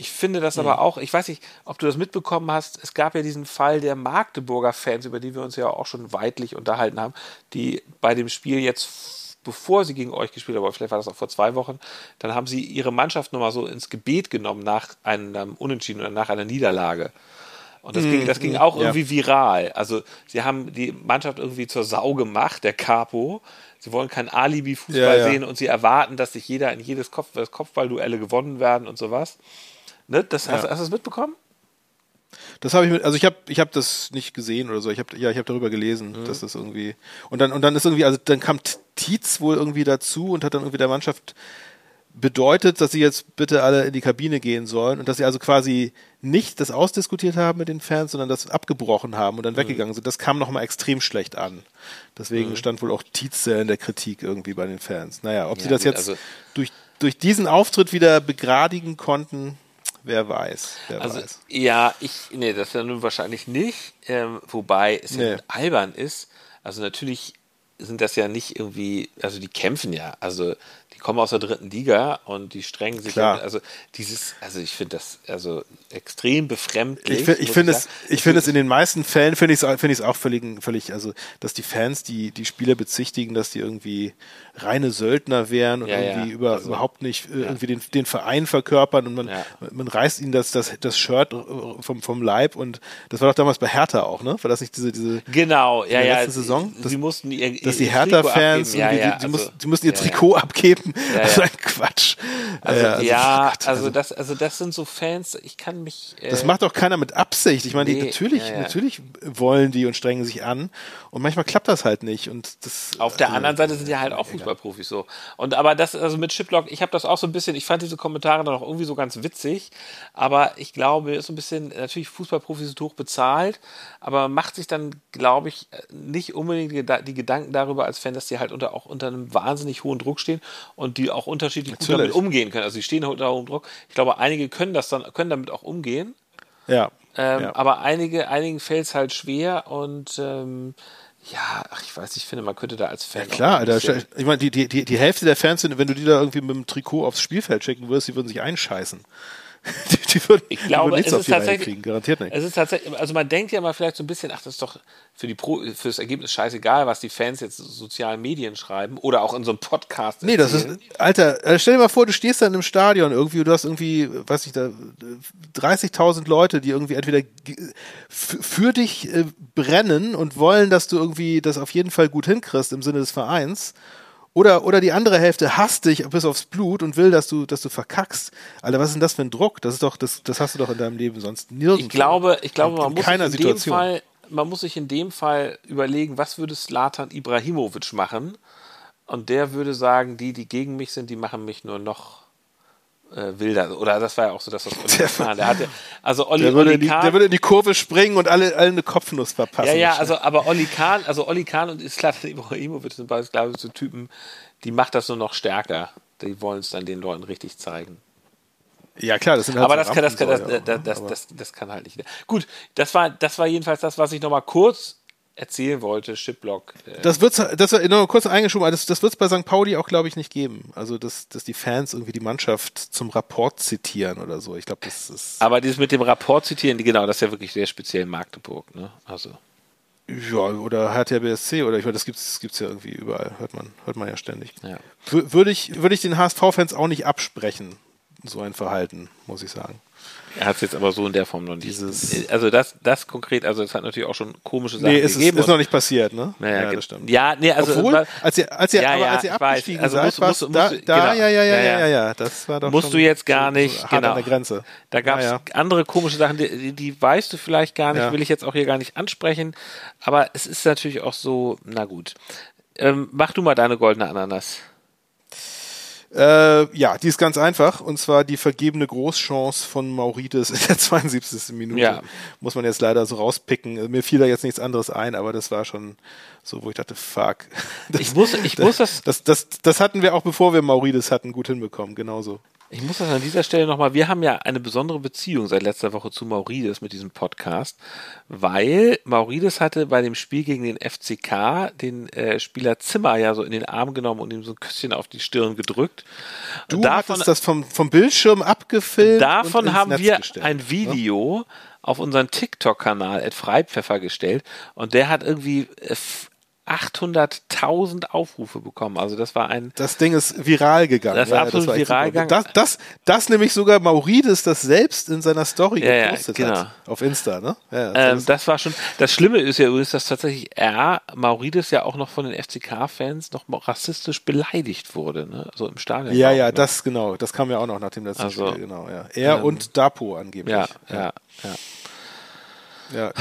Ich finde das aber auch, ich weiß nicht, ob du das mitbekommen hast, es gab ja diesen Fall der Magdeburger Fans, über die wir uns ja auch schon weitlich unterhalten haben, die bei dem Spiel jetzt, bevor sie gegen euch gespielt haben, vielleicht war das auch vor zwei Wochen, dann haben sie ihre Mannschaft nochmal so ins Gebet genommen nach einem Unentschieden oder nach einer Niederlage. Und das, ging, das ging auch ja. irgendwie viral. Also sie haben die Mannschaft irgendwie zur Sau gemacht, der Capo. Sie wollen kein Alibi-Fußball Ja, ja. sehen und sie erwarten, dass sich jeder in jedes Kopf, Kopfballduelle gewonnen werden und sowas. Ne? Das, hast, Ja. hast du das mitbekommen? Das habe ich mit, also ich habe ich habe das nicht gesehen oder so. Ich habe ja, ich habe darüber gelesen, Mhm. dass das irgendwie und dann und dann ist irgendwie also dann kam Tietz wohl irgendwie dazu und hat dann irgendwie der Mannschaft bedeutet, dass sie jetzt bitte alle in die Kabine gehen sollen und dass sie also quasi nicht das ausdiskutiert haben mit den Fans, sondern das abgebrochen haben und dann mhm. weggegangen sind. Das kam nochmal extrem schlecht an. Deswegen mhm. stand wohl auch Tietze in der Kritik irgendwie bei den Fans. Naja, ob ja, sie das jetzt also durch, durch diesen Auftritt wieder begradigen konnten, wer weiß. Wer also, weiß. ja, ich, nee, das ja nun wahrscheinlich nicht, ähm, wobei es nee. ja albern ist. Also natürlich sind das ja nicht irgendwie, also die kämpfen ja, also die kommen aus der dritten Liga und die strengen sich, Klar. also dieses, also ich finde das also extrem befremdlich. Ich, ich finde es, ich finde es in den meisten Fällen finde ich es, finde ich es auch völlig, völlig, also dass die Fans die die Spieler bezichtigen, dass die irgendwie reine Söldner wären und ja, irgendwie ja. Über, also, überhaupt nicht äh, irgendwie den, den Verein verkörpern und man, man reißt ihnen das, das, das Shirt vom, vom Leib und das war doch damals bei Hertha auch, ne? War das nicht diese, diese genau, ja, ja, letzte Saison? Das, sie mussten ihr, dass die Hertha-Fans, ja, ja, die, die, also, die, mussten ihr Trikot abgeben. Ja, also ein Quatsch. Also, also ja, Gott, also, das, also das sind so Fans, ich kann mich. Äh, das macht doch keiner mit Absicht. Ich meine, nee, natürlich, natürlich wollen die und strengen sich an und manchmal klappt das halt nicht. Und das, Auf der also, anderen Seite sind ja halt auch Fußballprofis so. Und aber das, also mit Chiplock, ich habe das auch so ein bisschen, ich fand diese Kommentare dann auch irgendwie so ganz witzig, aber ich glaube, ist so ein bisschen, natürlich Fußballprofis sind hoch bezahlt, aber macht sich dann, glaube ich, nicht unbedingt die Gedanken darüber als Fan, dass die halt unter, auch unter einem wahnsinnig hohen Druck stehen und die auch unterschiedlich natürlich. gut damit umgehen können. Also die stehen unter hohem Druck. Ich glaube, einige können das dann, können damit auch umgehen. Ja. Ähm, ja. Aber einige, einigen fällt es halt schwer und ähm, ja, ach, ich weiß, ich finde, man könnte da als Fan. Ja, klar, Alter. Ich meine, die, die, die Hälfte der Fans, wenn du die da irgendwie mit dem Trikot aufs Spielfeld schicken würdest, die würden sich einscheißen. Die, die würden, ich glaube, die würden es ist tatsächlich, kriegen, garantiert nicht. Es ist tatsächlich, also man denkt ja mal vielleicht so ein bisschen, ach, das ist doch für die Pro, fürs Ergebnis scheißegal, was die Fans jetzt sozialen Medien schreiben oder auch in so einem Podcast. Nee, das ist, Alter, äh, stell dir mal vor, du stehst dann im Stadion irgendwie, du hast irgendwie, weiß ich da, 30.000 Leute, die irgendwie entweder für dich äh, brennen und wollen, dass du irgendwie das auf jeden Fall gut hinkriegst im Sinne des Vereins oder, oder die andere Hälfte hasst dich bis aufs Blut und will, dass du, dass du verkackst. Alter, was ist denn das für ein Druck? Das ist doch, das, das hast du doch in deinem Leben sonst nirgendwo. Ich glaube, ich glaube, man muss sich in Situation. dem Fall, man muss sich in dem Fall überlegen, was würde Slatan Ibrahimovic machen? Und der würde sagen, die, die gegen mich sind, die machen mich nur noch äh, wilder. Oder das war ja auch so, dass das Olli der, Kahn, der hatte, also Olli, der würde, Olli Kahn, die, der würde in die Kurve springen und alle, alle eine Kopfnuss verpassen. Ja, ja, also, aber Olli Kahn, also Olli Kahn und Islatan Ibrahimovic sind beides, glaube ich, so Typen, die macht das nur noch stärker. Die wollen es dann den Leuten richtig zeigen. Ja, klar, das sind halt Aber so das, kann, das, kann, das, das, das, das, das, kann halt nicht. Gut, das war, das war jedenfalls das, was ich nochmal kurz erzählen wollte, Shipblock. Äh das wird's, das nur kurz eingeschoben, das, das wird es bei St. Pauli auch, glaube ich, nicht geben. Also, dass, dass die Fans irgendwie die Mannschaft zum Rapport zitieren oder so. Ich glaube, das ist. Aber dieses mit dem Rapport zitieren, genau, das ist ja wirklich sehr speziell in Magdeburg, ne? Also. Ja, oder HTR BSC oder ich meine, das gibt's, gibt's ja irgendwie überall, hört man, hört man ja ständig. Ja. Würde ich, würde ich den HSV-Fans auch nicht absprechen, so ein Verhalten, muss ich sagen. Er hat es jetzt aber so in der Form noch nicht. Dieses also das, das konkret, also es hat natürlich auch schon komische Sachen nee, ist, gegeben. Nee, ist noch nicht passiert, ne? Naja, ja, das stimmt. Ja, nee, also Obwohl, als ihr, als ihr, ja, aber als ihr abgestiegen also seid, musst, musst, da, da genau. ja, ja, ja, ja, ja, ja, das war doch Musst du jetzt gar nicht, so genau. an der Grenze. Da gab es ja, andere komische Sachen, die, die weißt du vielleicht gar nicht, will ich jetzt auch hier gar nicht ansprechen, aber es ist natürlich auch so, na gut. Ähm, mach du mal deine goldene Ananas. Äh, ja, die ist ganz einfach. Und zwar die vergebene Großchance von Maurides in der 72. Minute. Ja. Muss man jetzt leider so rauspicken. Mir fiel da jetzt nichts anderes ein, aber das war schon so, wo ich dachte, fuck. Das, ich muss, ich das, muss das, das, das, das hatten wir auch bevor wir Maurides hatten, gut hinbekommen, genauso. Ich muss das an dieser Stelle nochmal, wir haben ja eine besondere Beziehung seit letzter Woche zu Maurides mit diesem Podcast, weil Maurides hatte bei dem Spiel gegen den FCK den äh, Spieler Zimmer ja so in den Arm genommen und ihm so ein Küsschen auf die Stirn gedrückt. Du davon, hattest das vom, vom Bildschirm abgefilmt. Davon haben Netz wir gestellt, ein ne? Video ne? auf unseren TikTok-Kanal at Freipfeffer gestellt und der hat irgendwie äh, 800.000 Aufrufe bekommen. Also das war ein. Das Ding ist viral gegangen. Das ist ja, absolut das viral gegangen. Das, das, das nämlich sogar Maurides das selbst in seiner Story ja, gepostet ja, genau. hat. Auf Insta, ne? Ja, ähm, das war schon. Das Schlimme ist ja übrigens, dass tatsächlich er, Maurides ja auch noch von den FCK-Fans noch rassistisch beleidigt wurde, ne? So im Stadion. Ja, ja, ne? das genau. Das kam ja auch noch nach dem letzten also, Spiel, genau, ja. Er ähm, und Dapo angeblich. Ja, ja. Ja, ja,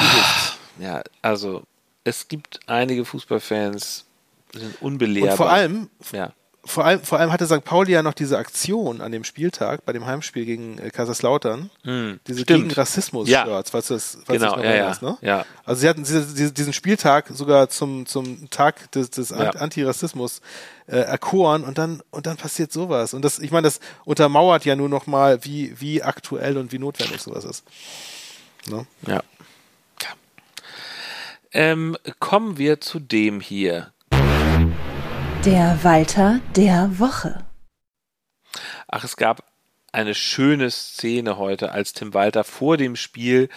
ja also es gibt einige Fußballfans, die sind unbelehrbar. Und vor allem, ja. vor allem, vor allem hatte St. Pauli ja noch diese Aktion an dem Spieltag, bei dem Heimspiel gegen äh, Kaiserslautern, Hm, diese stimmt. gegen Rassismus-Shirts, Ja. falls du das, falls Genau, das noch ja, ja, ne? ja. Also sie hatten diese, diese, diesen Spieltag sogar zum, zum Tag des, des Ja. Antirassismus äh, erkoren und dann, und dann passiert sowas. Und das, ich meine, das untermauert ja nur noch mal, wie, wie aktuell und wie notwendig sowas ist. Ne? Ja. Ähm, kommen wir zu dem hier. Der Walter der Woche. Ach, es gab eine schöne Szene heute, als Tim Walter vor dem Spiel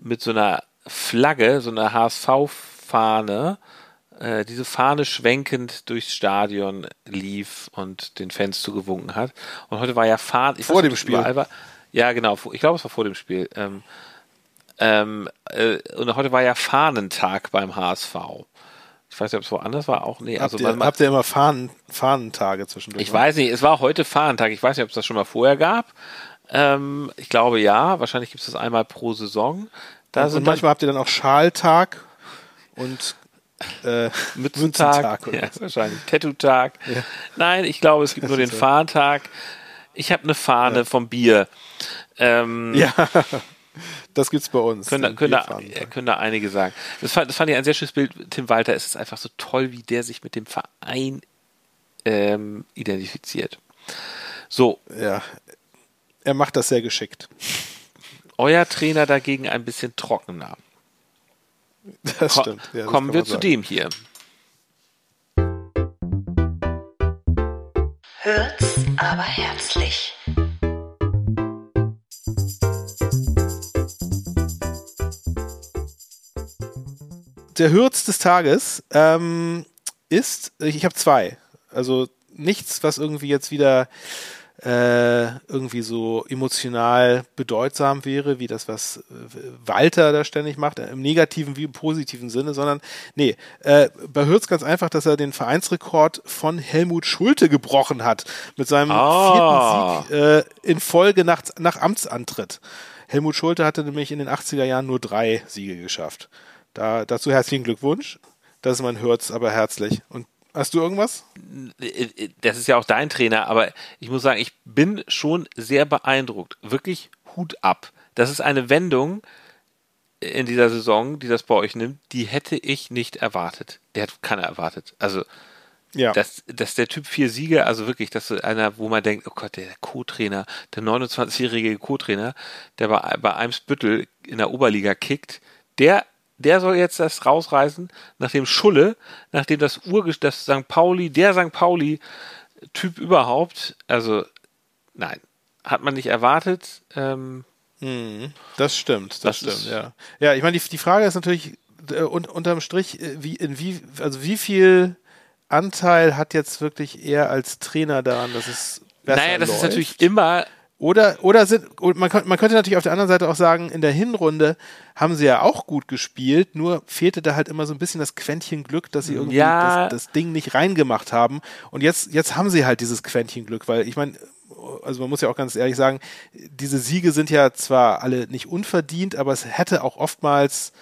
mit so einer Flagge, so einer HSV-Fahne, äh, diese Fahne schwenkend durchs Stadion lief und den Fans zugewunken hat. Und heute war ja Fahne. Vor weiß dem Spiel. War, ja, genau. Ich glaube, es war vor dem Spiel. Ähm, ähm, äh, und heute war ja Fahnentag beim HSV. Ich weiß nicht, ob es woanders war, auch nee. Also habt, man- ihr, habt ihr immer Fahnen, Fahnentage zwischendurch? ich weiß nicht, es war heute Fahrentag. Ich weiß nicht, ob es das schon mal vorher gab. Ähm, ich glaube ja. Wahrscheinlich gibt es das einmal pro Saison. Da und sind manchmal habt ihr dann auch Schaltag und äh, dann Mützentag. oder Ja, wahrscheinlich. Tattoo-Tag. Nein, ich glaube, es gibt nur den. Fahrentag. Ich habe eine Fahne vom Bier. Ähm, Ja, das gibt's bei uns. Können, da- können, da, können da einige sagen. Das fand, das fand ich ein sehr schönes Bild. Tim Walter, es ist einfach so toll, wie der sich mit dem Verein ähm, identifiziert. So, ja. Er macht das sehr geschickt. euer Trainer dagegen ein bisschen trockener. Das Ko- stimmt. Ja, das Kommen wir zu sagen. dem hier. Hört's aber herzlich. Der Hürz des Tages ähm, ist, ich habe zwei. Also nichts, was irgendwie jetzt wieder äh, irgendwie so emotional bedeutsam wäre, wie das, was äh, Walter da ständig macht, äh, im negativen wie im positiven Sinne, sondern nee, äh, bei Hürz ganz einfach, dass er den Vereinsrekord von Helmut Schulte gebrochen hat mit seinem Ah. vierten Sieg äh, in Folge nach, nach Amtsantritt. Helmut Schulte hatte nämlich in den 80er Jahren nur drei Siege geschafft. Da, dazu herzlichen Glückwunsch. Das ist mein Hürz, aber herzlich. Und hast du irgendwas? Das ist ja auch dein Trainer, aber ich muss sagen, ich bin schon sehr beeindruckt. Wirklich Hut ab. Das ist eine Wendung in dieser Saison, die das bei euch nimmt, die hätte ich nicht erwartet. Der hat keiner erwartet. Also, Ja. dass, dass der Typ vier Siege, also wirklich, dass so einer, wo man denkt, oh Gott, der Co-Trainer, der 29-jährige Co-Trainer, der bei, bei Eimsbüttel in der Oberliga kickt, der, der soll jetzt das rausreißen, nachdem Schulle, nachdem das Ur, das St. Pauli, der St. Pauli-Typ überhaupt, also, nein, hat man nicht erwartet, ähm, Das stimmt, das, Das stimmt, ist- ja. Ja, ich meine, die, die Frage ist natürlich äh, un, unterm Strich, äh, wie, in wie, also wie viel Anteil hat jetzt wirklich er als Trainer daran, dass es besser naja, das ist läuft? natürlich immer Oder, oder sind, und man, könnte, man könnte natürlich auf der anderen Seite auch sagen, in der Hinrunde haben sie ja auch gut gespielt, nur fehlte da halt immer so ein bisschen das Quäntchen Glück, dass sie irgendwie Ja. das, das Ding nicht reingemacht haben. Und jetzt, jetzt haben sie halt dieses Quäntchen Glück, weil ich meine, also man muss ja auch ganz ehrlich sagen, diese Siege sind ja zwar alle nicht unverdient, aber es hätte auch oftmals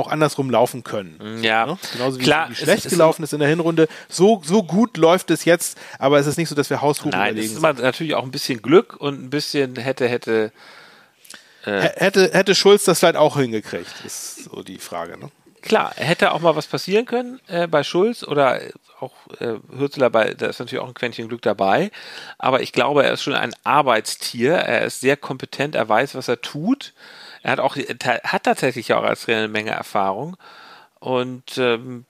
auch andersrum laufen können. Ja, Ne? Genauso wie, klar, wie es schlecht ist- gelaufen ist in der Hinrunde. So, so gut läuft es jetzt, aber es ist nicht so, dass wir haushoch Nein, es überlegen ist sind. immer natürlich auch ein bisschen Glück und ein bisschen hätte, hätte. H- Hätte, hätte Schulz das vielleicht auch hingekriegt, ist so die Frage. Ne? Klar, hätte auch mal was passieren können äh, bei Schulz oder auch äh, Hürzler, bei, da ist natürlich auch ein Quäntchen Glück dabei. Aber ich glaube, er ist schon ein Arbeitstier. Er ist sehr kompetent, er weiß, was er tut. Er hat auch hat tatsächlich auch als Trainer eine Menge Erfahrung. Und ähm,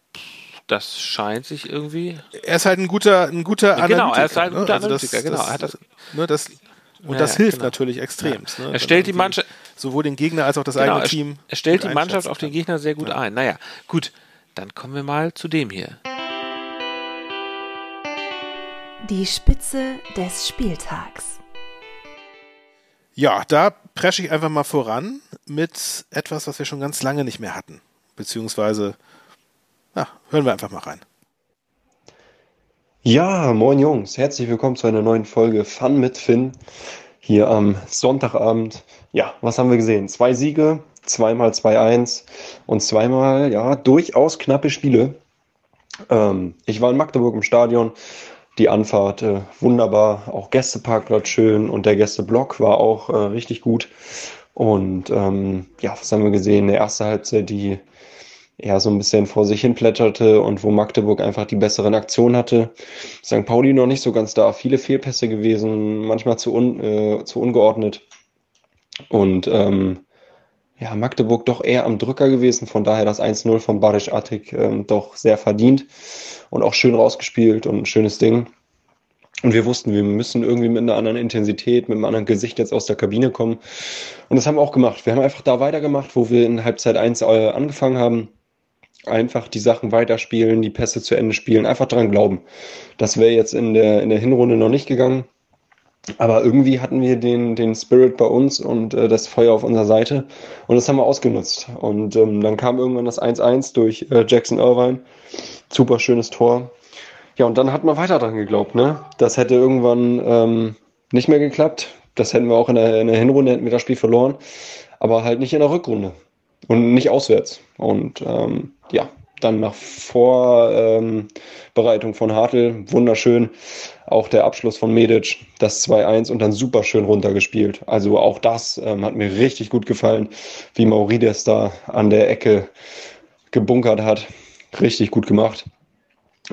das scheint sich irgendwie. Er ist halt ein guter, ein guter Ja, genau, Analytiker. er ist halt ein ne? guter Also das- Analytiker, genau. Das, Er hat das- ne, das, und Ja, das ja, hilft genau. natürlich extremst. Ne? Er stellt die Mannschaft- Sowohl den Gegner als auch das Genau, eigene Team. er stellt die Mannschaft auf den. Gegner sehr gut ein. Naja, gut. Dann kommen wir mal zu dem hier. Die Spitze des Spieltags. Ja, da presche ich einfach mal voran mit etwas, was wir schon ganz lange nicht mehr hatten. Beziehungsweise, ja, hören wir einfach mal rein. Ja, moin Jungs, herzlich willkommen zu einer neuen Folge Fun mit Finn hier am Sonntagabend. Ja, was haben wir gesehen? Zwei Siege, zweimal 2-1 und zweimal, ja, durchaus knappe Spiele. Ähm, ich war in Magdeburg im Stadion. Die Anfahrt äh, wunderbar, auch Gästeparkplatz schön und der Gästeblock war auch äh, richtig gut. Und ähm, ja, was haben wir gesehen? Eine erste Halbzeit, die eher so ein bisschen vor sich hin plätterte und wo Magdeburg einfach die besseren Aktionen hatte. St. Pauli noch nicht so ganz da, viele Fehlpässe gewesen, manchmal zu, un, äh, zu ungeordnet. Und ähm, ja, Magdeburg doch eher am Drücker gewesen, von daher das 1-0 von Barisch Attik ähm, doch sehr verdient und auch schön rausgespielt und ein schönes Ding. Und wir wussten, wir müssen irgendwie mit einer anderen Intensität, mit einem anderen Gesicht jetzt aus der Kabine kommen. Und das haben wir auch gemacht. Wir haben einfach da weitergemacht, wo wir in Halbzeit 1 äh, angefangen haben. Einfach die Sachen weiterspielen, die Pässe zu Ende spielen, einfach dran glauben. Das wäre jetzt in der, in der Hinrunde noch nicht gegangen. Aber irgendwie hatten wir den, den Spirit bei uns und äh, das Feuer auf unserer Seite. Und das haben wir ausgenutzt. Und ähm, dann kam irgendwann das 1-1 durch äh, Jackson Irvine. Super schönes Tor. Ja, und dann hat man weiter dran geglaubt, ne? Das hätte irgendwann ähm, nicht mehr geklappt. Das hätten wir auch in der, in der Hinrunde, hätten wir das Spiel verloren. Aber halt nicht in der Rückrunde. Und nicht auswärts. Und ähm, ja, dann nach Vorbereitung ähm, von Hartl, wunderschön. Auch der Abschluss von Medic, das 2-1 und dann super schön runtergespielt. Also auch das ähm, hat mir richtig gut gefallen, wie Maurides da an der Ecke gebunkert hat. Richtig gut gemacht.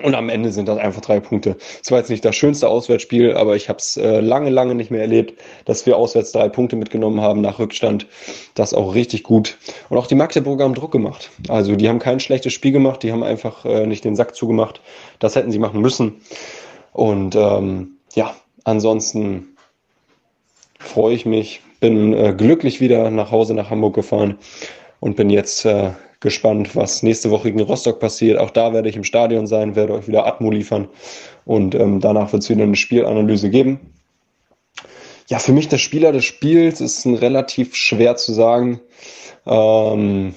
Und am Ende sind das einfach drei Punkte. Es war jetzt nicht das schönste Auswärtsspiel, aber ich habe es äh, lange, lange nicht mehr erlebt, dass wir auswärts drei Punkte mitgenommen haben nach Rückstand. Das auch richtig gut. Und auch die Magdeburger haben Druck gemacht. Also die haben kein schlechtes Spiel gemacht, die haben einfach äh, nicht den Sack zugemacht. Das hätten sie machen müssen. Und ähm, ja, ansonsten freue ich mich, bin äh, glücklich wieder nach Hause nach Hamburg gefahren und bin jetzt äh, gespannt, was nächste Woche gegen Rostock passiert. Auch da werde ich im Stadion sein, werde euch wieder Atmo liefern und ähm, danach wird es wieder eine Spielanalyse geben. Ja, für mich der Spieler des Spiels ist ein relativ schwer zu sagen. Ähm,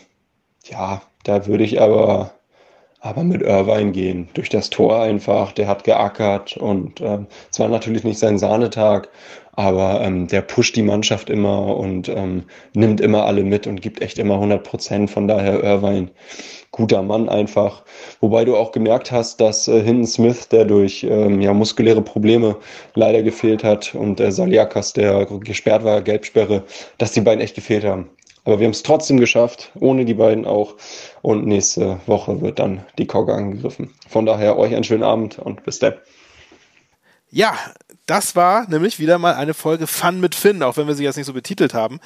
ja, da würde ich aber, aber mit Irvine gehen. Durch das Tor einfach. Der hat geackert und ähm, es war natürlich nicht sein Sahnetag, aber ähm, der pusht die Mannschaft immer und ähm, nimmt immer alle mit und gibt echt immer 100 Prozent. Von daher Irvine, guter Mann einfach. Wobei du auch gemerkt hast, dass äh, Hinton Smith, der durch ähm, ja, muskuläre Probleme leider gefehlt hat und äh, Saliakas, der gesperrt war, Gelbsperre, dass die beiden echt gefehlt haben. Aber wir haben es trotzdem geschafft, ohne die beiden auch. Und nächste Woche wird dann die Kogge angegriffen. Von daher euch einen schönen Abend und bis dann. Ja, das war nämlich wieder mal eine Folge Fun mit Finn, auch wenn wir sie jetzt nicht so betitelt haben.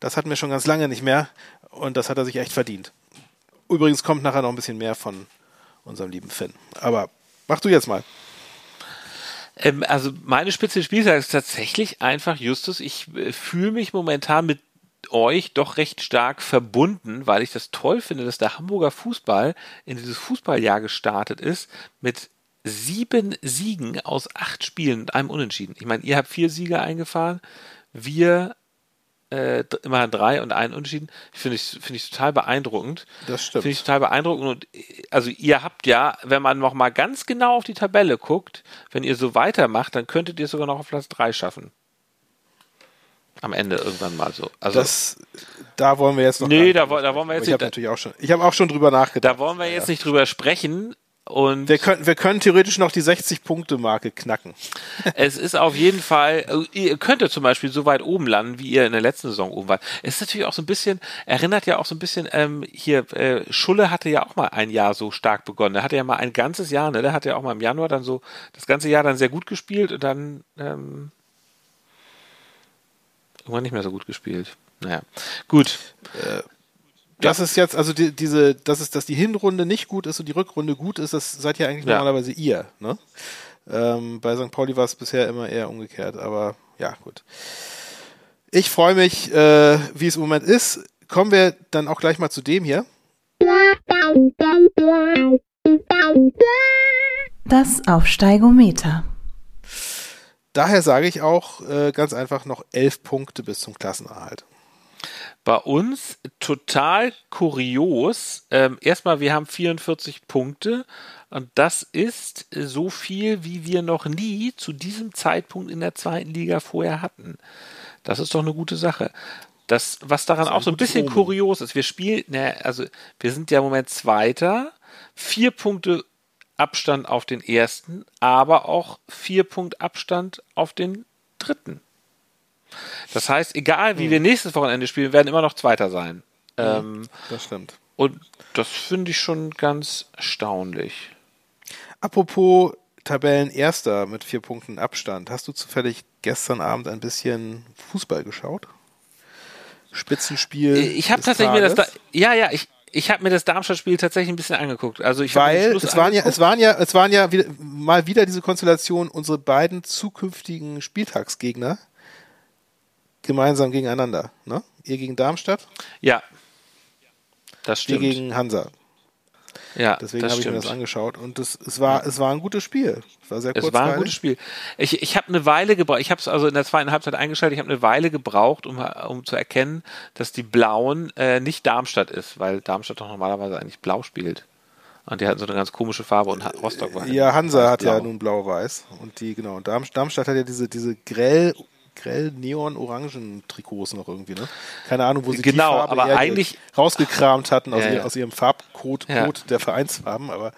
Das hatten wir schon ganz lange nicht mehr und das hat er sich echt verdient. Übrigens kommt nachher noch ein bisschen mehr von unserem lieben Finn. Aber mach du jetzt mal. Ähm, also meine Spitze des Spiels ist tatsächlich einfach Justus. Ich äh, fühle mich momentan mit euch doch recht stark verbunden, weil ich das toll finde, dass der Hamburger Fußball in dieses Fußballjahr gestartet ist mit sieben Siegen aus acht Spielen und einem Unentschieden. Ich meine, ihr habt vier Siege eingefahren, wir äh, immer drei und einen Unentschieden. Finde ich, finde ich total beeindruckend. Das stimmt. Finde ich total beeindruckend. Und also ihr habt ja, wenn man noch mal ganz genau auf die Tabelle guckt, wenn ihr so weitermacht, dann könntet ihr sogar noch auf Platz drei schaffen. Am Ende irgendwann mal so. Also das, da wollen wir jetzt noch. Nee, da, da wollen wir jetzt ich nicht. natürlich auch schon. Ich habe auch schon drüber nachgedacht. Da wollen wir jetzt nicht drüber sprechen. Und wir können, wir können theoretisch noch die 60-Punkte-Marke knacken. Es ist auf jeden Fall, äh, ihr könntet zum Beispiel so weit oben landen, wie ihr in der letzten Saison oben wart. Es ist natürlich auch so ein bisschen, erinnert ja auch so ein bisschen, ähm, hier, äh, Schulle hatte ja auch mal ein Jahr so stark begonnen. Er hatte ja mal ein ganzes Jahr, ne? Der hatte ja auch mal im Januar dann so das ganze Jahr dann sehr gut gespielt und dann ähm, irgendwann nicht mehr so gut gespielt. Naja, gut. Äh, das ja. ist jetzt, also die, diese, das ist, dass die Hinrunde nicht gut ist und die Rückrunde gut ist, das seid ja eigentlich ja. normalerweise ihr, ne? Ähm, bei St. Pauli war es bisher immer eher umgekehrt, aber ja, gut. Ich freue mich, äh, wie es im Moment ist. Kommen wir dann auch gleich mal zu dem hier. Das Aufsteigometer. Daher sage ich auch äh, ganz einfach noch elf Punkte bis zum Klassenerhalt. Bei uns total kurios. Ähm, erstmal, wir haben 44 Punkte und das ist so viel, wie wir noch nie zu diesem Zeitpunkt in der zweiten Liga vorher hatten. Das ist doch eine gute Sache. Das, was daran das auch so ein bisschen Omen. kurios ist, wir spielen, ne, also wir sind ja im Moment Zweiter, vier Punkte Abstand auf den ersten, aber auch vier Punkt Abstand auf den dritten. Das heißt, egal wie wir nächstes Wochenende spielen, werden immer noch Zweiter sein. Ähm, Das stimmt. und das finde ich schon ganz erstaunlich. Apropos Tabellenerster mit vier Punkten Abstand. Hast du zufällig gestern Abend ein bisschen Fußball geschaut? Spitzenspiel. Ich habe tatsächlich mir das, da, ja, ja, ich, ich habe mir das Darmstadt-Spiel tatsächlich ein bisschen angeguckt. Also ich hab mir den Weil Schluss es waren ja, es waren ja, es waren ja wieder, mal wieder diese Konstellation, unsere beiden zukünftigen Spieltagsgegner gemeinsam gegeneinander. Ne? Ihr gegen Darmstadt, ja, das wir stimmt. gegen Hansa. ja, Deswegen das habe ich mir das angeschaut. Und es, es, war, es war ein gutes Spiel. Es war sehr Es kurzweilig. war ein gutes Spiel. Ich, ich habe eine Weile gebraucht, ich habe es also in der zweiten Halbzeit eingeschaltet, ich habe eine Weile gebraucht, um, um zu erkennen, dass die Blauen äh, nicht Darmstadt ist, weil Darmstadt doch normalerweise eigentlich blau spielt. Und die hatten so eine ganz komische Farbe und Rostock war Ja, Hansa hat ja weiß-blau. nun blau-weiß. Und die, genau. Und Darm, Darmstadt hat ja diese, diese grell, grell neon-orangen Trikots noch irgendwie, ne? Keine Ahnung, wo sie Genau, die Farbe aber eigentlich- rausgekramt hatten aus, Ja, ihr, aus ihrem Farbcode Ja. Der Vereinsfarben, aber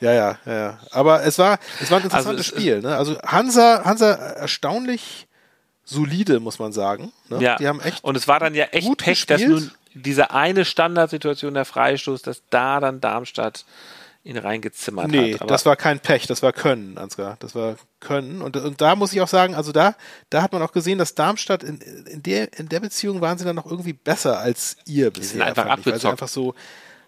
ja, ja, ja. Aber es war, es war ein interessantes Also es- Spiel, ne? Also Hansa, Hansa erstaunlich solide, muss man sagen. Ne? Ja, Die haben echt und es war dann ja echt gut Pech, dass gespielt. nun diese eine Standardsituation der Freistoß, dass da dann Darmstadt ihn reingezimmert Nee, hat. Aber das war kein Pech, das war Können, Ansgar. Das war Können. Und, und da muss ich auch sagen, also da, da hat man auch gesehen, dass Darmstadt in, in, der, in der Beziehung waren sie dann noch irgendwie besser als ihr bisher. sind einfach ich, weil sie abgezockt. einfach so,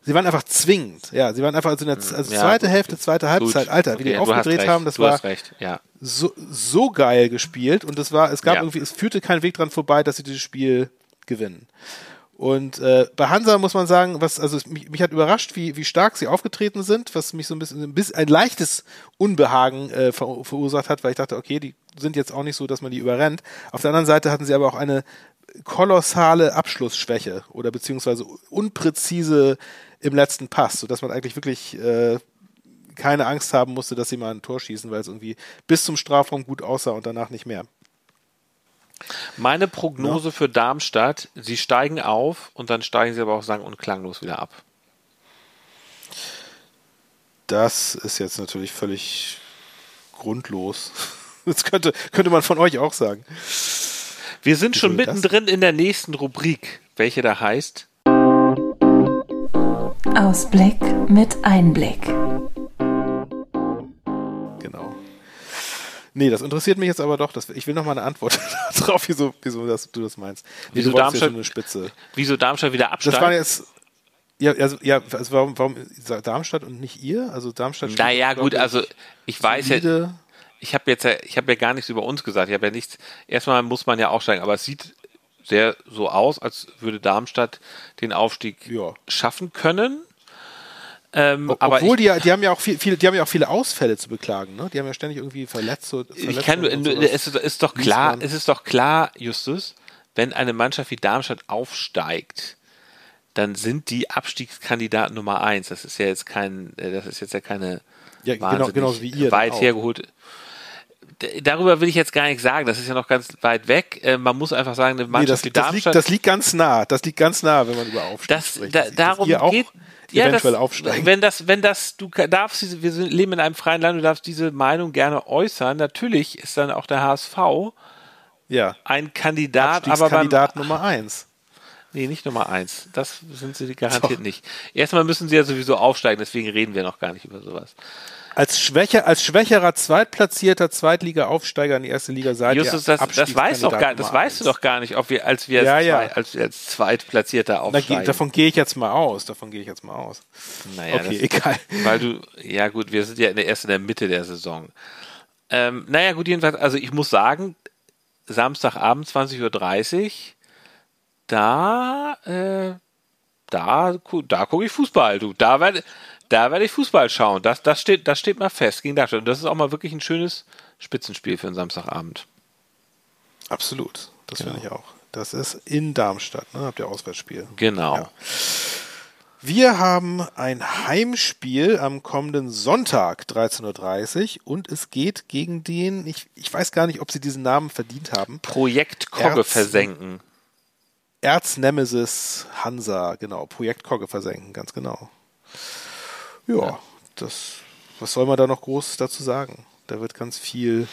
sie waren einfach zwingend. Ja, sie waren einfach also in der also Ja, zweite. Hälfte, zweite Halbzeit. Gut. Alter, wie die Okay, hast aufgedreht haben, das war ja. so, so geil gespielt und es war, es gab Ja. irgendwie, es führte kein Weg dran vorbei, dass sie dieses Spiel gewinnen. Und äh, bei Hansa muss man sagen, was, also mich, mich hat überrascht, wie, wie stark sie aufgetreten sind, was mich so ein bisschen, ein, bisschen, ein leichtes Unbehagen äh, ver, verursacht hat, weil ich dachte, okay, die sind jetzt auch nicht so, dass man die überrennt. Auf der anderen Seite hatten sie aber auch eine kolossale Abschlussschwäche oder beziehungsweise unpräzise im letzten Pass, sodass man eigentlich wirklich äh, keine Angst haben musste, dass sie mal ein Tor schießen, weil es irgendwie bis zum Strafraum gut aussah und danach nicht mehr. Meine Prognose für Darmstadt, sie steigen auf und dann steigen sie aber auch sang- und klanglos wieder ab. Das ist jetzt natürlich völlig grundlos. Das könnte, könnte man von euch auch sagen. Wir sind schon Wieso das? mittendrin in der nächsten Rubrik, welche da heißt Ausblick mit Einblick. Nee, das interessiert mich jetzt aber doch. Das, ich will noch mal eine Antwort darauf, wieso, wieso das, du das meinst. Nee, Wieso Darmstadt- eine Spitze. Wieso Darmstadt wieder Das absteigt? war jetzt. Ja, also, ja also warum, warum Darmstadt und nicht ihr? Also Darmstadt naja, gut, ich, also ich weiß ja, ich habe jetzt ja, ich habe ja gar nichts über uns gesagt. Ich habe ja nichts. Erstmal muss man ja aufsteigen, aber es sieht sehr so aus, als würde Darmstadt den Aufstieg Ja. schaffen können. Ähm, Ob- aber Obwohl ich, die, ja- die haben ja auch viel, viel, die haben ja auch viele Ausfälle zu beklagen, ne? Die haben ja ständig irgendwie verletzt. ich kann, es ist, ist doch klar, es ist doch klar, Justus, wenn eine Mannschaft wie Darmstadt aufsteigt, dann sind die Abstiegskandidaten Nummer eins. Das ist ja jetzt kein, äh, das ist jetzt ja keine Ja, genau- genauso wie ihr weit hergeholt. Darüber will ich jetzt gar nichts sagen. Das ist ja noch ganz weit weg. Äh, Man muss einfach sagen, eine Nee, Mannschaft das, wie das, liegt, Darmstadt. das liegt ganz nah. Das liegt ganz nah, wenn man über Aufstieg das, spricht. da, darum geht. Ja, eventuell das, aufsteigen. Wenn das, wenn das, du darfst wir sind, leben in einem freien Land, du darfst diese Meinung gerne äußern. Natürlich ist dann auch der HSV ja. ein Kandidat, aber beim, Kandidat Nummer eins. Nee, nicht Nummer eins. Das sind sie garantiert nicht. Erstmal müssen sie ja sowieso aufsteigen, deswegen reden wir noch gar nicht über sowas. Als, Schwäche, als schwächerer Zweitplatzierter Zweitliga-Aufsteiger in die erste Liga seid Justus, ihr das, das weißt doch gar, das Nummer weißt du doch gar nicht, ob wir, als wir, Ja, als, ja. Zwei, als, als Zweitplatzierter aufsteigen. ge- davon gehe ich jetzt mal aus. Davon gehe ich jetzt mal aus. Naja, okay, das, egal. Weil du, ja gut, wir sind ja in der, erst in der Mitte der Saison. Ähm, naja, gut, jedenfalls, also ich muss sagen, Samstagabend 20.30 Uhr, da, äh, da, da gucke ich Fußball, du. Da werde da werd ich Fußball schauen. Das, das, steht, das steht mal fest gegen Darmstadt. Und das ist auch mal wirklich ein schönes Spitzenspiel für einen Samstagabend. Absolut. Das finde ich auch. Das ist in Darmstadt, ne? Habt ihr Auswärtsspiel. Genau. Ja. Wir haben ein Heimspiel am kommenden Sonntag 13.30 Uhr und es geht gegen den, ich, ich weiß gar nicht, ob sie diesen Namen verdient haben, Projekt Kogge Erz- versenken. Erznemesis Hansa, genau, Projekt Kogge versenken, ganz genau. Ja, das was soll man da noch groß dazu sagen? Da wird ganz viel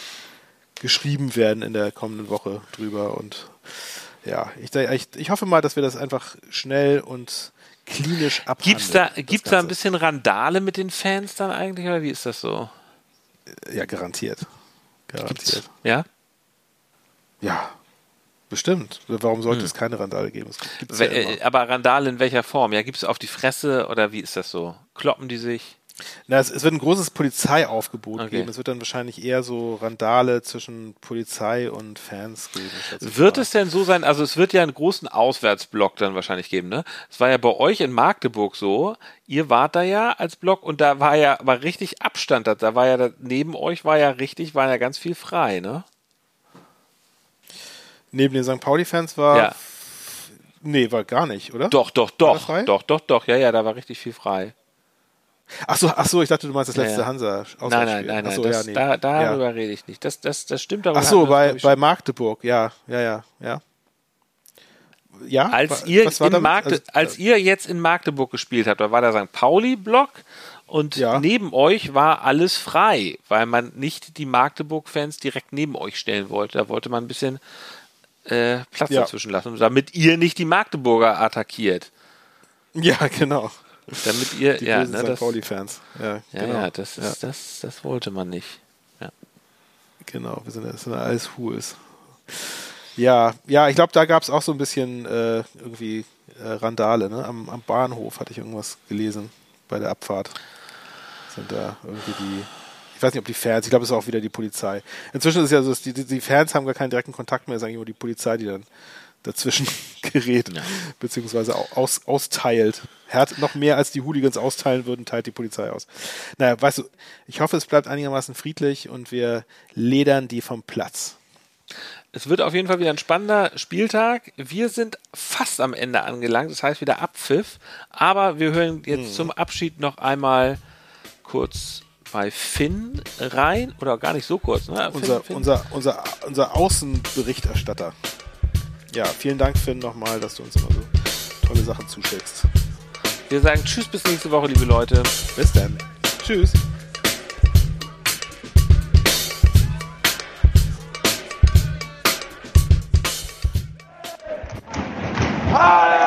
geschrieben werden in der kommenden Woche drüber und ja, ich, ich, ich hoffe mal, dass wir das einfach schnell und klinisch abhandeln. Gibt's da, gibt's da ein bisschen Randale mit den Fans dann eigentlich oder wie ist das so? Ja, garantiert. Garantiert. Gibt's, ja? Ja, bestimmt. Warum sollte hm. es keine Randale geben? Ja äh, aber Randale in welcher Form? Ja, gibt es auf die Fresse oder wie ist das so? Kloppen die sich? Na, es, es wird ein großes Polizeiaufgebot okay. geben. Es wird dann wahrscheinlich eher so Randale zwischen Polizei und Fans geben. Wird es denn so sein, also es wird ja einen großen Auswärtsblock dann wahrscheinlich geben, ne? Es war ja bei euch in Magdeburg so, ihr wart da ja als Block und da war ja war richtig Abstand, da war ja da, neben euch war ja richtig, war ja ganz viel frei, ne? Neben den St. Pauli-Fans war ja. Nee, war gar nicht, oder? Doch, doch, doch. Doch, doch, doch. Ja, ja, da war richtig viel frei. Ach so, ach so, ich dachte, du meinst das letzte ja, ja. Hansa. Nein, nein, nein, nein. So, das, ja, nee. da, darüber ja. rede ich nicht. Das, das, das stimmt aber. Ach so, bei, bei Magdeburg, ja, ja, ja, ja. Ja, als ihr, in Magde also, als ihr jetzt in Magdeburg gespielt habt, da war der St. Pauli-Block und neben euch war alles frei, weil man nicht die Magdeburg-Fans direkt neben euch stellen wollte. Da wollte man ein bisschen äh, Platz ja. dazwischen lassen, damit ihr nicht die Magdeburger attackiert. Ja, genau. Damit ihr, die ja, ne, St. Pauli-Fans. Ja, ja, genau. ja, das, ist. Das, das wollte man nicht. Ja. Genau, wir sind, das sind alles Hools. Ja, ja, ich glaube, da gab es auch so ein bisschen äh, irgendwie äh, Randale. Ne? Am, am, Bahnhof hatte ich irgendwas gelesen bei der Abfahrt. Sind da irgendwie die, ich weiß nicht, ob die Fans, ich glaube, es ist auch wieder die Polizei. Inzwischen ist es ja so, dass die, die Fans haben gar keinen direkten Kontakt mehr, es ist eigentlich nur die Polizei, die dann dazwischen gerät, ja. beziehungsweise aus, austeilt. Herd noch mehr als die Hooligans austeilen würden, teilt die Polizei aus. Naja, weißt du, ich hoffe, es bleibt einigermaßen friedlich und wir ledern die vom Platz. Es wird auf jeden Fall wieder ein spannender Spieltag. Wir sind fast am Ende angelangt, das heißt wieder Abpfiff. Aber wir hören jetzt hm. zum Abschied noch einmal kurz bei Finn rein oder gar nicht so kurz. Ne? Finn, unser, Finn. unser, Unser, unser, Außenberichterstatter. Ja, vielen Dank, Finn, nochmal, dass du uns immer so tolle Sachen zuschickst. Wir sagen Tschüss bis nächste Woche, liebe Leute. Bis dann. Tschüss. Hallelujah!